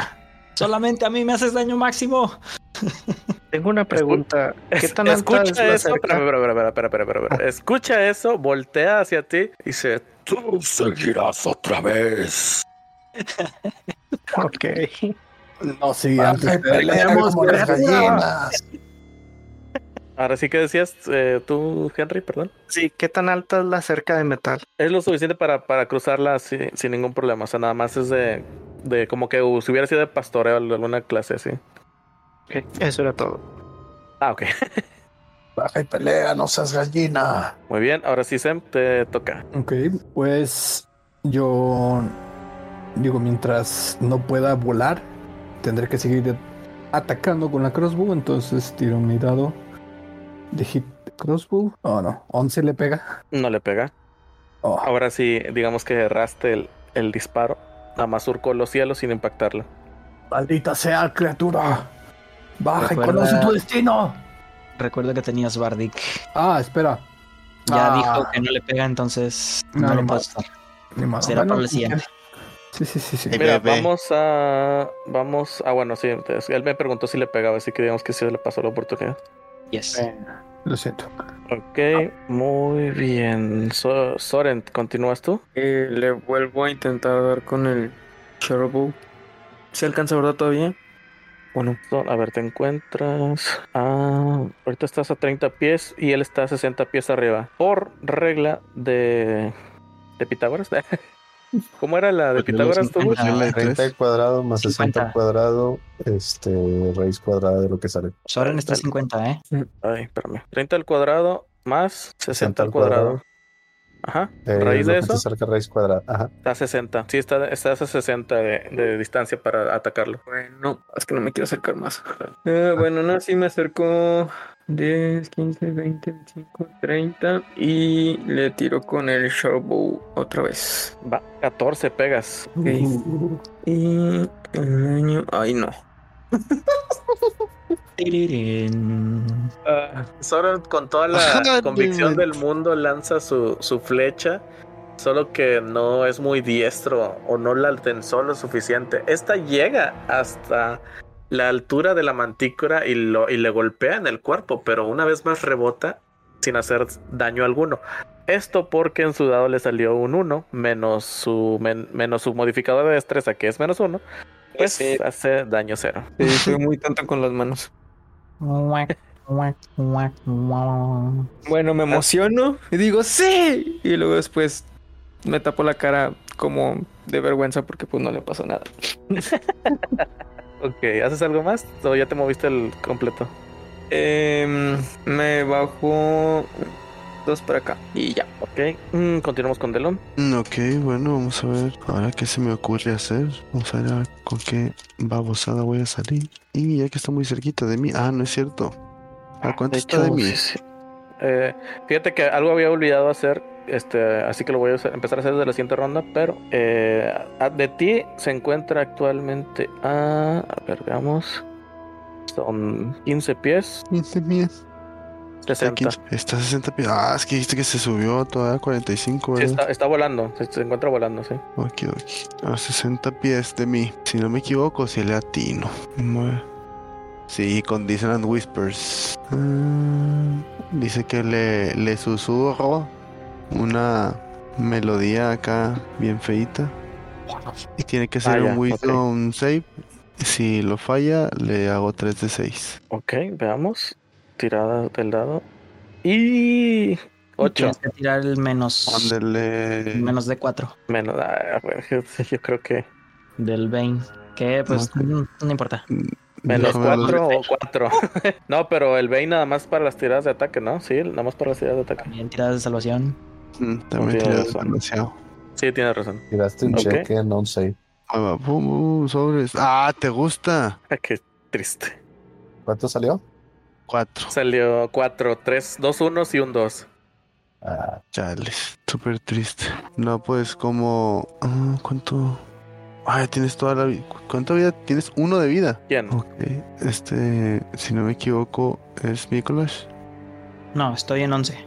Solamente a mí me haces daño máximo. Tengo una pregunta. ¿Qué tan alta es escucha la eso, cerca? espera, espera, espera, espera, espera, espera, espera. Escucha eso, voltea hacia ti y dice, Tú seguirás otra vez. Ok. No, sí, antes peleamos como las gallinas. Ahora sí que decías eh, tú, Henry, perdón. Sí, ¿qué tan alta es la cerca de metal? Es lo suficiente para, para cruzarla sin, sin ningún problema. O sea, nada más es de, de como que uh, si hubiera sido de pastoreo de alguna clase así. Ok, Eso era todo. Ah, ok. Baja y pelea, no seas gallina. Muy bien, ahora sí, Sem, te toca. Ok, pues yo digo, mientras no pueda volar, tendré que seguir atacando con la crossbow, entonces tiro mi dado de hit crossbow. Oh, no, 11 le pega. No le pega. Oh, Ahora sí, digamos que erraste el, el disparo. Nada más surcó los cielos sin impactarlo. maldita sea, criatura. Baja y conoce tu destino. Recuerda que tenías Bardic. Ah, espera. Ya Ah. dijo que no le pega, entonces No, no, lo modo. Será Bueno, para el siguiente. Sí, sí, sí, sí. Mira, bebé. vamos a. Vamos. Ah, bueno, sí. entonces, él me preguntó si le pegaba, así que digamos que sí le pasó la oportunidad. Yes. Lo siento. Ok, muy bien. So- Soren, ¿continúas tú? Eh, le vuelvo a intentar dar con el Shadowbow. ¿Se alcanza, verdad, todavía? ¿O no? So- A ver, te encuentras. Ah, ahorita estás a 30 pies y él está a 60 pies arriba. Por regla de. de Pitágoras. ¿Cómo era la de Pitágoras de 30 tres. al cuadrado más 60 al 50. cuadrado, este, raíz cuadrada de lo que sale. Soren está a 50, ¿eh? Ay, espérame. 30 al cuadrado más 60 60 al cuadrado. cuadrado. Ajá. Eh, Raíz de eso raíz cuadrada. Ajá. está a 60. Sí, está, estás a 60 de, de distancia para atacarlo. Bueno, es que no me quiero acercar más. Eh, bueno, no, sí me acerco 10, 15, 20, 25, 30 y le tiro con el Shadowbow otra vez. Va, 14 pegas. Ok. Y el daño... Ay, no. Soren con toda la convicción del mundo lanza su, su flecha, solo que no es muy diestro o no la tensó lo suficiente. Esta llega hasta la altura de la mantícora y, lo, y le golpea en el cuerpo, pero una vez más rebota sin hacer daño alguno. Esto porque en su dado le salió un 1 menos su, men- menos su modificador de destreza, que es menos 1. Pues Sí. hace daño cero. Sí, soy muy tonto con las manos. Bueno, me emociono y digo ¡Sí! Y luego después me tapo la cara como de vergüenza porque pues no le pasó nada. Ok, ¿haces algo más? ¿O ya te moviste el completo? Em, me bajo dos para acá y ya. Ok, mm, continuamos con Delon. Mm, Ok, bueno, vamos a ver ahora qué se me ocurre hacer. Vamos a ver a- con qué babosada voy a salir. Y ya que está muy cerquita de mí. Ah, no es cierto. ¿A cuánto De está de mí? sí, sí. Eh, fíjate que algo había olvidado hacer, este, así que lo voy a hacer- empezar a hacer desde la siguiente ronda, pero eh, a- de ti se encuentra actualmente a, a ver, veamos, son 15 pies, 15 pies. Está, 60. 15 está 60 pies. Ah, es que dijiste que se subió todavía a 45, Sí, ¿verdad? está, está volando, se, se encuentra volando, sí. Ok, ok. A 60 pies de mí. Si no me equivoco, si le atino. Sí, con Disneyland Whispers. Ah, dice que le, le susurro una melodía acá bien feita. Y tiene que ser Ah, un Wisdom save. Si lo falla, le hago 3 de 6. Ok, veamos, tirada del dado. Y 8. Tienes que tirar el menos, Ándele. menos de 4 Menos, ah, bueno, yo, yo creo que del Bane. Que pues mm, no importa. Menos Déjame ver. 4 o 4. no, pero el Bane nada más para las tiradas de ataque, ¿no? Sí, nada más para las tiradas de ataque. También tiradas de salvación. Mm, También Ok, tiré razón. demasiado. Sí, tienes razón. Tiraste un Ok. cheque, no un save. Ahí va, pum, pum, sobres. Ah, ¿te gusta? Qué triste. ¿Cuánto salió? 4. Salió 4, 3, 2 unos y un 2. Ah, Chales, súper triste. No, pues como... ah, ¿Cuánto? Ay, tienes toda la vida. ¿Cuánta vida? Tienes uno de vida. ¿Quién? Ok, este, si no me equivoco, es Mikolash. No, estoy en 11.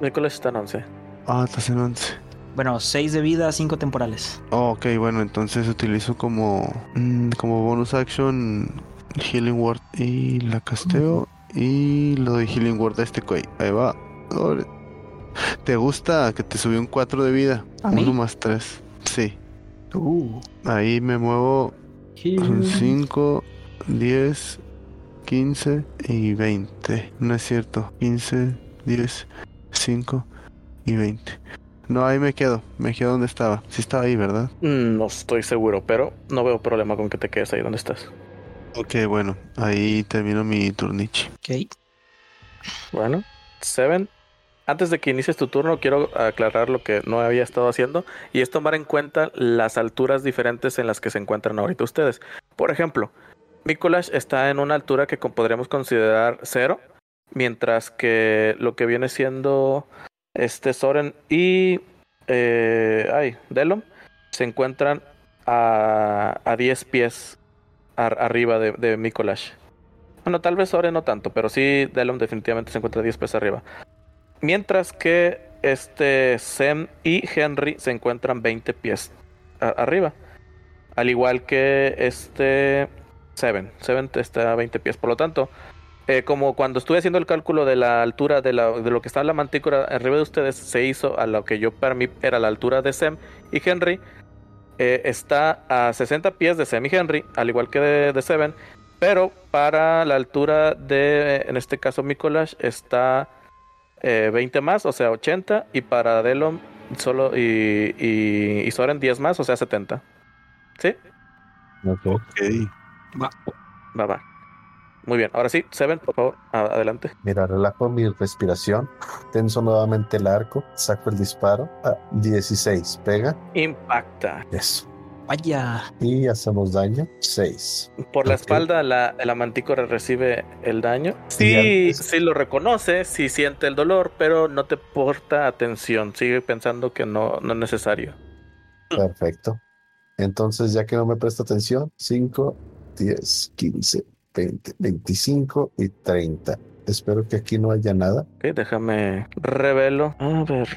Nicolás está en 11. Ah, estás en 11. Bueno, 6 de vida, 5 temporales. Oh, ok, bueno, entonces utilizo como, mm, como bonus action Healing Word y la casteo y lo doy Healing Word a este güey. Ahí va. ¿Te gusta que te subió un 4 de vida? ¿A mí? Uno más 3. Sí. Uh, Ahí me muevo Son 5, 10, 15 y 20. No es cierto. 15, 10, 5 y 20. No, ahí me quedo. Me quedo donde estaba. Sí estaba ahí, ¿verdad? Mm, No estoy seguro, pero no veo problema con que te quedes ahí donde estás. Ok, bueno. Ahí termino mi turnichi. Ok. Bueno, Seven. Antes de que inicies tu turno, quiero aclarar lo que no había estado haciendo y es tomar en cuenta las alturas diferentes en las que se encuentran ahorita ustedes. Por ejemplo, Mikolash está en una altura que podríamos considerar cero, mientras que lo que viene siendo este Soren y eh, ay, Delom se encuentran a, a 10 pies ar- arriba de, de Mikolash. Bueno, tal vez Soren no tanto, pero sí Delom definitivamente se encuentra 10 pies arriba. Mientras que este Sem y Henry se encuentran 20 pies a- arriba. Al igual que este Seven. Seven está a 20 pies. Por lo tanto, eh, como cuando estuve haciendo el cálculo de la altura de, la- de lo que está la mantícora arriba de ustedes, se hizo a lo que yo para mí era la altura de Sem y Henry. eh, está a 60 pies de Sem y Henry, al igual que de, de Seven. Pero para la altura de, en este caso, Mikolash está eh, 20 más, o sea, 80. Y para Delon solo y, y, y Soren 10 más, o sea, 70. ¿Sí? Ok. Ok. Va, va. Muy bien. Ahora sí, Seven, por favor, adelante. Mira, relajo mi respiración. Tenso nuevamente el arco. Saco el disparo. Ah, 16. Pega. Impacta. Eso. Vaya. Y hacemos daño. 6. Por la espalda, la, la mantícora recibe el daño. Sí, sí lo reconoce, sí siente el dolor, pero no te porta atención. Sigue pensando que no, no es necesario. Perfecto. Entonces, ya que no me presta atención, 5, 10, 15, 20, 25 y 30. Espero que aquí no haya nada. Ok, déjame revelo. A ver.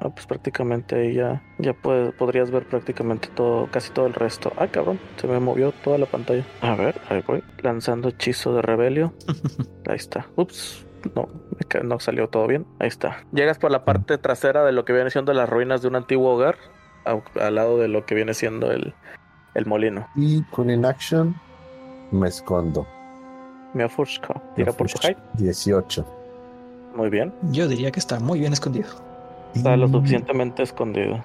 Ah, pues prácticamente ahí ya, ya puede- podrías ver prácticamente todo, casi todo el resto. Ah, cabrón, se me movió toda la pantalla. A ver, ahí voy. Lanzando hechizo de rebelio. ahí está. Ups. No, no salió todo bien. Ahí está. Llegas por la parte trasera de lo que viene siendo las ruinas de un antiguo hogar. al lado de lo que viene siendo el, el molino. Y con inaction me escondo. Miafurska. Tira por tu height. 18. Muy bien. Yo diría que está muy bien escondido. Está lo suficientemente escondido.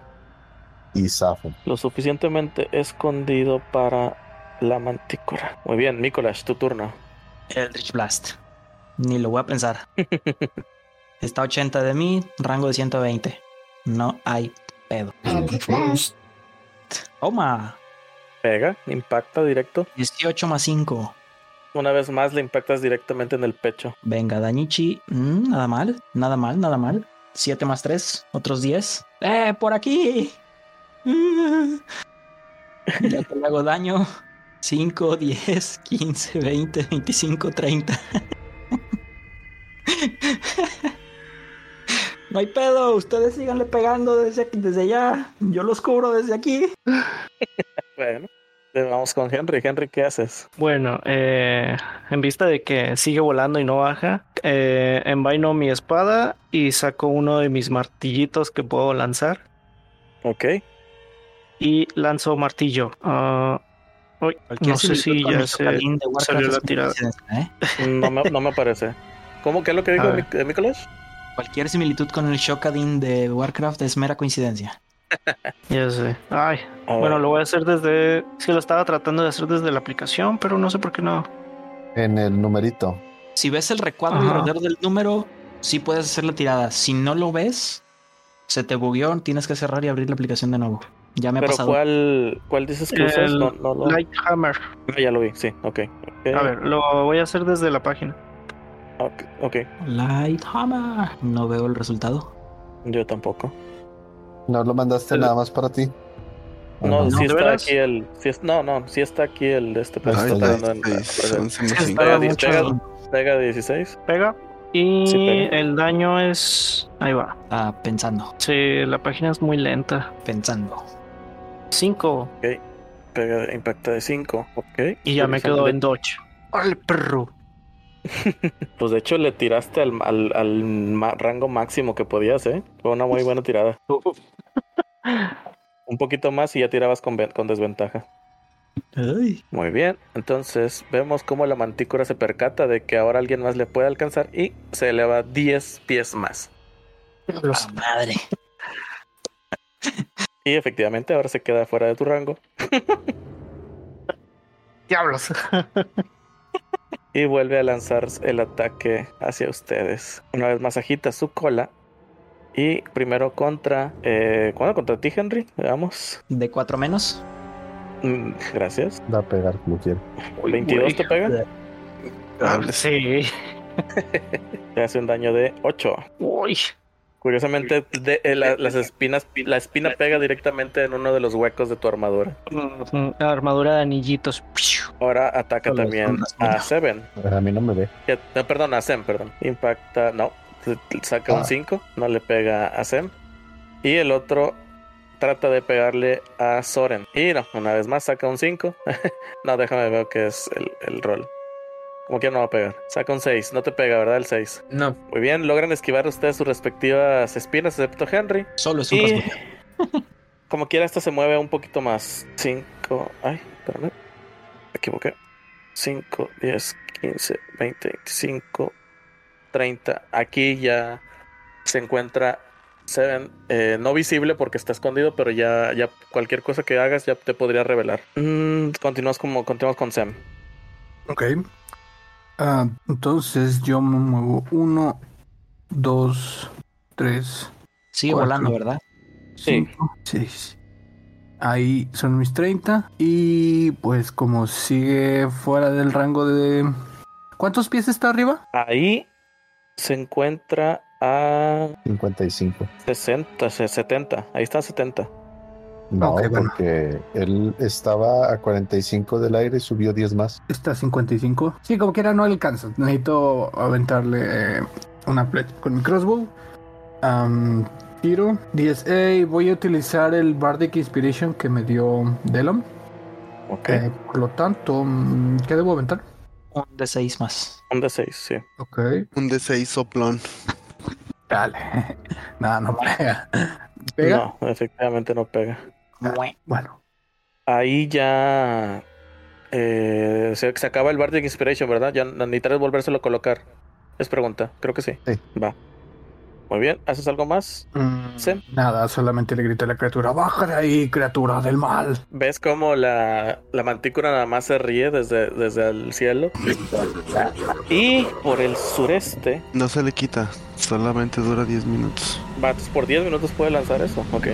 Y zafo. lo suficientemente escondido para la mantícora. Muy bien, Mikolash, tu turno. Eldritch Blast. Ni lo voy a pensar. Está a 80 de mí, rango de 120. No hay pedo. Toma. Pega, impacta directo. 18 más 5. Una vez más le impactas directamente en el pecho. Venga, Danichi. Mm, nada mal, nada mal, nada mal. 7 más 3, otros 10. ¡Eh, por aquí! Mm. Ya te le hago daño. 5, 10, 15, 20, 25, 30. No hay pedo, ustedes síganle pegando desde, desde allá. Yo los cubro desde aquí. Bueno, eh, vamos con Henry. Henry, ¿qué haces? Bueno, eh, en vista de que sigue volando y no baja, eh, envaino mi espada y saco uno de mis martillitos que puedo lanzar Ok. y lanzo martillo. Ah, uy, no sé si ya se salió la tirada. No me, no me parece. ¿Cómo? ¿Qué es lo que dijo eh, Mikolash? Cualquier similitud con el Shokadin de Warcraft es mera coincidencia. Ya sé. Ay, A bueno, lo voy a hacer desde. Es que lo estaba tratando de hacer desde la aplicación, pero no sé por qué no. En el numerito. Si ves el recuadro Ajá. alrededor del número, sí puedes hacer la tirada. Si no lo ves, se te bugueó, tienes que cerrar y abrir la aplicación de nuevo. Ya me ha Pero pasado. ¿cuál, ¿cuál dices que usas? No, no, lo- Lighthammer. Ah, ya lo vi, sí, ok. ok, A ver, lo voy a hacer desde la página. ok, ok. Lighthammer. No veo el resultado. Yo tampoco. ¿No lo mandaste El- nada más para ti? No, Ajá. sí ¿de está aquí el. sí es- no, no, sí está aquí el de este. pero Ahí está dando en- cinco. Pega, pega, pega 16. Pega. Y Sí, pega. el daño es. Ahí va. Está pensando, Sí, la página es muy lenta. pensando. 5. Pega, impacta de 5. Ok. Y ya me quedo en dodge. ¡Al perro! Pues de hecho le tiraste al, al, al ma- rango máximo que podías, ¿eh? Fue una muy buena tirada. Un poquito más y ya tirabas con, con desventaja. Ay. Muy bien, entonces vemos cómo la mantícora se percata de que ahora alguien más le puede alcanzar y se eleva 10 pies más. La madre. Y efectivamente ahora se queda fuera de tu rango ¡Diablos! y vuelve a lanzar el ataque hacia ustedes. Una vez más agita su cola y primero contra... Eh, ¿Cuándo contra ti, Henry? Veamos. De 4 menos. Mm, gracias. Va a pegar como quiera. ¿22 te pega? Ah, Sí. Te hace un daño de 8. Uy. Curiosamente, de- eh, la, las espinas, la espina pega directamente en uno de los huecos de tu armadura. Mm, Armadura de anillitos. Ahora ataca Solo también a. Seven. A mí no me ve. Ya- no, perdón, a Sem, perdón. Impacta, no. saca un Ah. 5, no le pega a Sem. Y el otro trata de pegarle a Soren. Y no, una vez más saca un 5. no, déjame ver qué es el, el rol. Como que no va a pegar. Saca un 6. No te pega, ¿verdad? El 6. No. Muy bien, logran esquivar ustedes sus respectivas espinas, excepto Henry. Solo es un Y como quiera, esta se mueve un poquito más. 5. Ay, espérame. Me equivoqué. 5, 10, 15, 20, 25, 30. Aquí ya se encuentra Seven. eh, no visible porque está escondido, pero ya, ya cualquier cosa que hagas ya te podría revelar. Mm, continúas como continúas con Sam. Ok. Ah, entonces yo me muevo uno, dos, tres, Sigue Cuatro. volando, ¿verdad? Sí. cinco, seis. Ahí son mis 30. Y pues como sigue fuera del rango de... ¿Cuántos pies está arriba? Ahí se encuentra a 55. 60, 70. Ahí está 70. No, Ok, bueno. porque él estaba a 45 del aire y subió 10 más. Está a 55. Sí, como quiera no alcanza. Necesito aventarle eh, una flecha con mi crossbow. Am, tiro 10. Ey, voy a utilizar el Bardic Inspiration que me dio Delon. Ok. Eh, por lo tanto, mm, ¿qué debo aventar? Un de 6 más. Un de 6, sí. Ok. Un D6 soplón. Dale. Nada, no pega. ¿Pega? No, efectivamente no pega. Mue. Bueno. Ahí ya eh, se, se acaba el Bardic Inspiration, ¿verdad? Ya necesitarás volvérselo a colocar. Es pregunta, creo que sí. Sí. Va. Muy bien, ¿haces algo más? Mm, Sí. Nada, solamente le grité a la criatura. Baja de ahí, criatura del mal. ¿Ves cómo la, la mantícora nada más se ríe desde, desde el cielo? Y por el sureste, No se le quita. Solamente dura 10 minutos. va, por 10 minutos puede lanzar eso. Ok.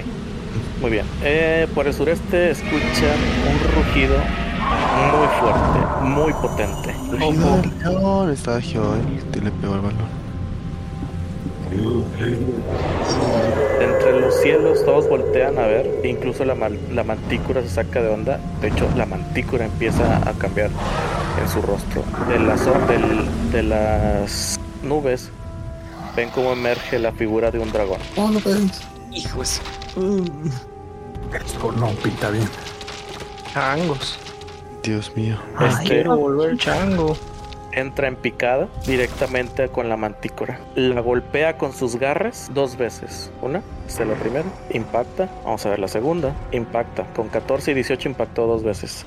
Muy bien. Eh, por el sureste escuchan un rugido muy fuerte, muy potente. Rugido del león. Está. Y le pegó el balón. Entre los cielos todos voltean a ver, incluso la, mal- la mantícora se saca de onda. De hecho, la mantícora empieza a cambiar en su rostro. De las, del- de las nubes ven cómo emerge la figura de un dragón. Oh, no puedes. Hijos. Esto no pinta bien. Changos. Dios mío. Este Quiero volver chango. entra en picada directamente con la mantícora. La golpea con sus garras dos veces. Una, es la primera, impacta. Vamos a ver la segunda, impacta. Con 14 y 18 impactó dos veces.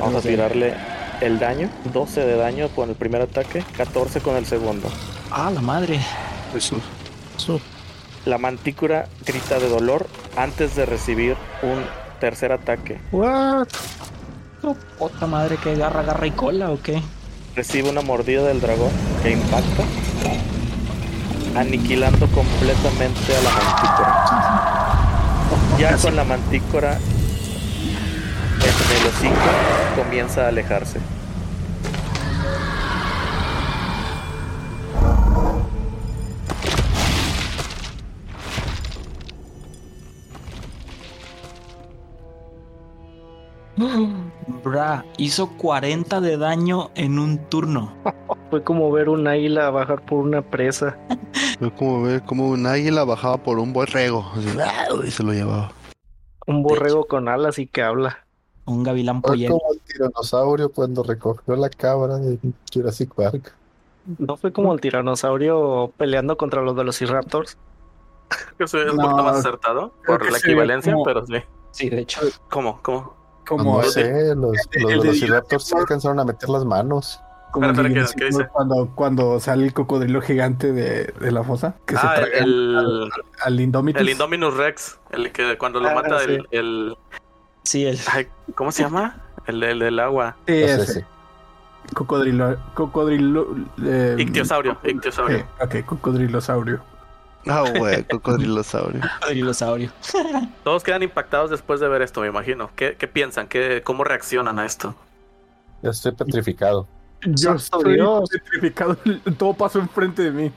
Vamos a tirarle el daño. 12 de daño con el primer ataque, 14 con el segundo. Ah, la madre. Jesús. La mantícora grita de dolor antes de recibir un tercer ataque. What? Otra madre que agarra, agarra y cola o qué? Recibe una mordida del dragón que impacta, aniquilando completamente a la mantícora. Ya con la mantícora en el hocico, comienza a alejarse. Bra, hizo 40 de daño en un turno. Fue como ver un águila bajar por una presa. Fue como ver como un águila bajaba por un borrego. ¡ah! y se lo llevaba. Un borrego con alas y que habla. Un gavilán Fue pollero. como el tiranosaurio cuando recogió la cabra de Jurassic Park. ¿No fue como el tiranosaurio peleando contra los velociraptors? Que es un No, poquito más acertado por la equivalencia, como- pero sí. Sí, de hecho. ¿Cómo? ¿Cómo? Como, no el- sé, los, el los de velociraptors sí alcanzaron a meter las manos. como el Espera, de espera, ¿qué- qué Jurassic dice? World cuando, cuando sale el cocodrilo gigante de, de la fosa. Que se Ah, traga el, al Indomitus. el Indominus Rex, el que cuando lo Ah, mata sí. el, el- Sí, el. ay, ¿Cómo se llama? El, del- del agua. Sí, No sé si- Cocodrilo. Cocodrilo. eh, Ictiosaurio, ictiosaurio. sí, ok, cocodrilosaurio. Ah, güey, cocodrilosaurio. dinosaurio. Todos quedan impactados después de ver esto, me imagino. ¿Qué, qué piensan? ¿Qué, ¿Cómo reaccionan a esto? Ya estoy petrificado. Yo estoy Dios. petrificado. Todo pasó enfrente de mí.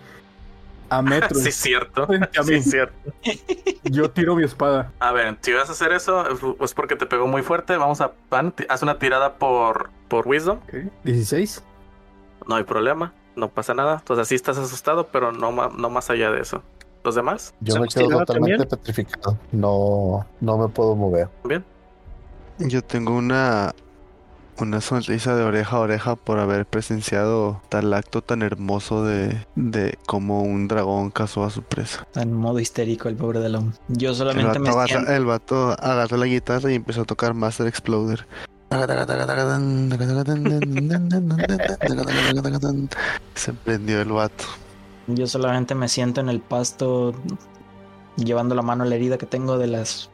A metros. Sí, cierto. A Sí, mí. cierto. Yo tiro mi espada. A ver, si vas a hacer eso, es porque te pegó muy fuerte. Vamos a. Van, haz una tirada por, por Wisdom. Ok, 16. No hay problema. no pasa nada. Entonces sí estás asustado, pero no, no más allá de eso. ¿Los demás? Yo me ¿Somos quedo totalmente también? petrificado. No, no me puedo mover. Bien. Yo tengo una una sonrisa de oreja a oreja por haber presenciado tal acto tan hermoso de, de cómo un dragón cazó a su presa. En modo histérico el pobre Delon. Yo El solamente vato, me agarra, el vato agarró la guitarra y empezó a tocar Master Exploder. Se prendió el vato. Yo solamente me siento en el pasto llevando la mano a la herida que tengo de las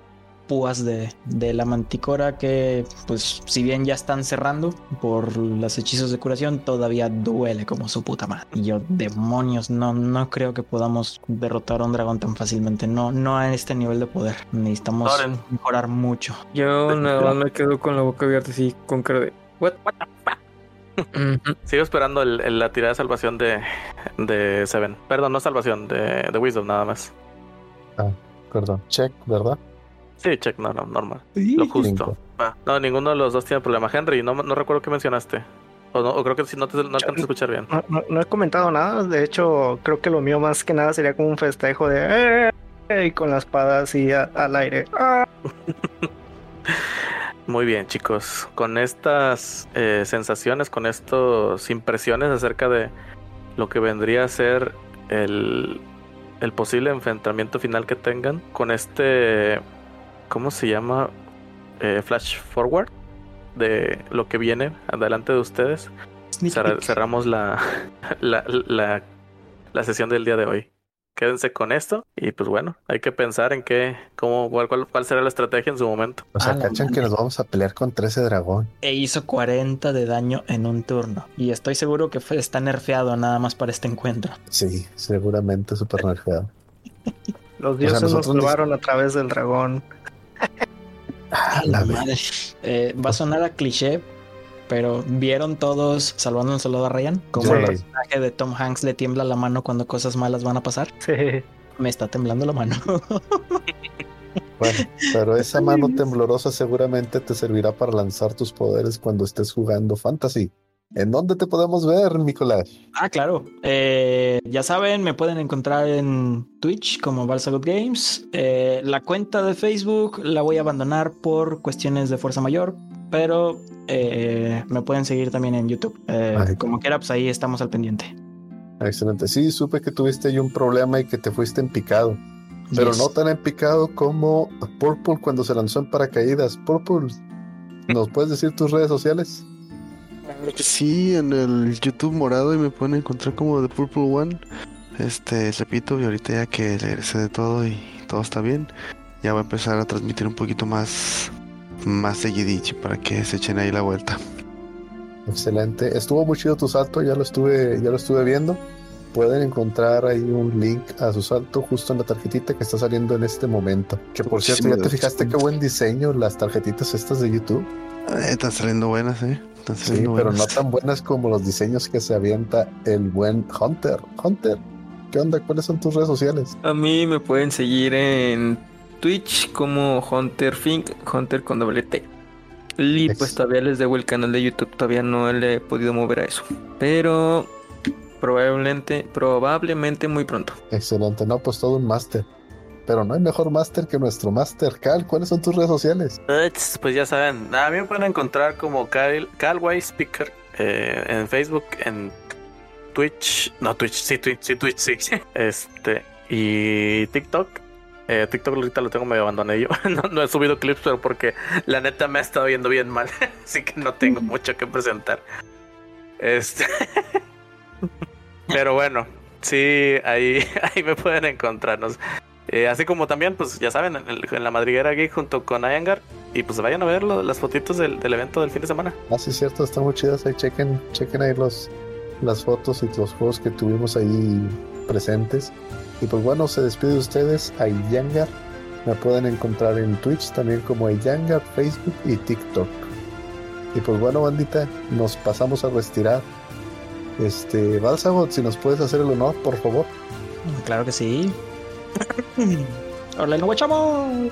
púas de, de la manticora que pues si bien ya están cerrando por los hechizos de curación todavía duele como su puta madre. Y yo demonios no no creo que podamos derrotar a un dragón tan fácilmente. No no a este nivel de poder. Necesitamos mejorar mucho. Yo nada más me quedo con la boca abierta así con cara de. ¿What? Ujú. Sigo esperando el- el- la tirada de salvación de, de Seven. Perdón, no salvación, de, de Wisdom nada más. Perdón. Check, ¿verdad? Sí, check, no, no, normal. Lo justo. Va. No, ninguno de los dos tiene problema. Henry, no, no recuerdo qué mencionaste. O, no, o creo que si no te no alcanzas a escuchar bien. No, no- no he comentado nada. De hecho, creo que lo mío más que nada sería como un festejo de ¡Eh! y con la espada así a- al aire. ¡Ah! Muy bien, chicos. Con estas eh, sensaciones, con estas impresiones acerca de lo que vendría a ser el, el posible enfrentamiento final que tengan, con este, ¿cómo se llama? Eh, flash forward de lo que viene adelante de ustedes. Cerra- cerramos la, la, la, la sesión del día de hoy. Quédense con esto y pues bueno, hay que pensar en qué, cómo, cuál, cuál, cuál será la estrategia en su momento. O sea, Ah, cachan que nos vamos a pelear contra ese dragón. E hizo 40 de daño en un turno. Y estoy seguro que fue- está nerfeado nada más para este encuentro. Sí, seguramente súper nerfeado. Los dioses nos nosotros nos- salvaron a través del dragón. Ah, la Madre. Eh, va a sonar a cliché, pero ¿vieron todos salvando un soldado a Ryan? Como el personaje de Tom Hanks le tiembla la mano cuando cosas malas van a pasar. Sí. Me está temblando la mano. Bueno, pero esa mano temblorosa seguramente te servirá para lanzar tus poderes cuando estés jugando Fantasy. ¿En dónde te podemos ver, Nicolás? ah, claro. Eh, ya saben, me pueden encontrar en Twitch como Balsagot Games. Eh, la cuenta de Facebook la voy a abandonar por cuestiones de fuerza mayor, pero eh, me pueden seguir también en YouTube. Eh, como quiera, pues ahí estamos al pendiente. Excelente. Sí, supe que tuviste ahí un problema y que te fuiste en picado. Pero Yes. no tan en picado como Purple cuando se lanzó en paracaídas. Purple, ¿nos puedes decir tus redes sociales? Sí, en el YouTube morado y me pueden encontrar como The Purple One. Este, repito, y ahorita ya que regresé de todo y todo está bien, ya voy a empezar a transmitir un poquito más, más seguidito para que se echen ahí la vuelta. Excelente. Estuvo muy chido tu salto, ya lo estuve, ya lo estuve viendo. Pueden encontrar ahí un link a su salto justo en la tarjetita que está saliendo en este momento. Que por cierto, ¿ya te fijaste qué buen diseño las tarjetitas estas de YouTube? Eh, están saliendo buenas, eh. Están Sí, saliendo pero no buenas. tan buenas como los diseños que se avienta el buen Hunter. Hunter, ¿qué onda? ¿Cuáles son tus redes sociales? A mí me pueden seguir en Twitch como Hunter Fink, Hunter con doble T. Y pues todavía les debo el canal de YouTube, todavía no le he podido mover a eso. Pero probablemente, probablemente muy pronto. Excelente, no, pues todo un máster. Pero no hay mejor máster que nuestro máster. Cal, ¿cuáles son tus redes sociales? Pues ya saben, a mí me pueden encontrar como Cal, Calway Speaker eh, en Facebook, en Twitch, no Twitch, sí Twitch, sí Twitch, sí. Este, y TikTok. Eh, TikTok ahorita lo tengo medio abandonado. no, no he subido clips, pero porque la neta me ha estado viendo bien mal. Así que no tengo mucho que presentar. Este. pero bueno, sí, ahí, ahí me pueden encontrarnos. Eh, así como también, pues ya saben, en, la madriguera geek junto con Ayangar. Y pues vayan a ver lo- las fotitos del, del evento del fin de semana. Ah, sí, cierto, están muy chidas. Ahí chequen, chequen ahí los, las fotos y los juegos que tuvimos ahí presentes. Y pues bueno, se despide de ustedes a Yangar. Me pueden encontrar en Twitch también como Yangar, Facebook y TikTok. Y pues bueno, bandita, nos pasamos a retirar. Este, Balsamo, si nos puedes hacer el honor, por favor. Claro que sí. Hola, no guachamo.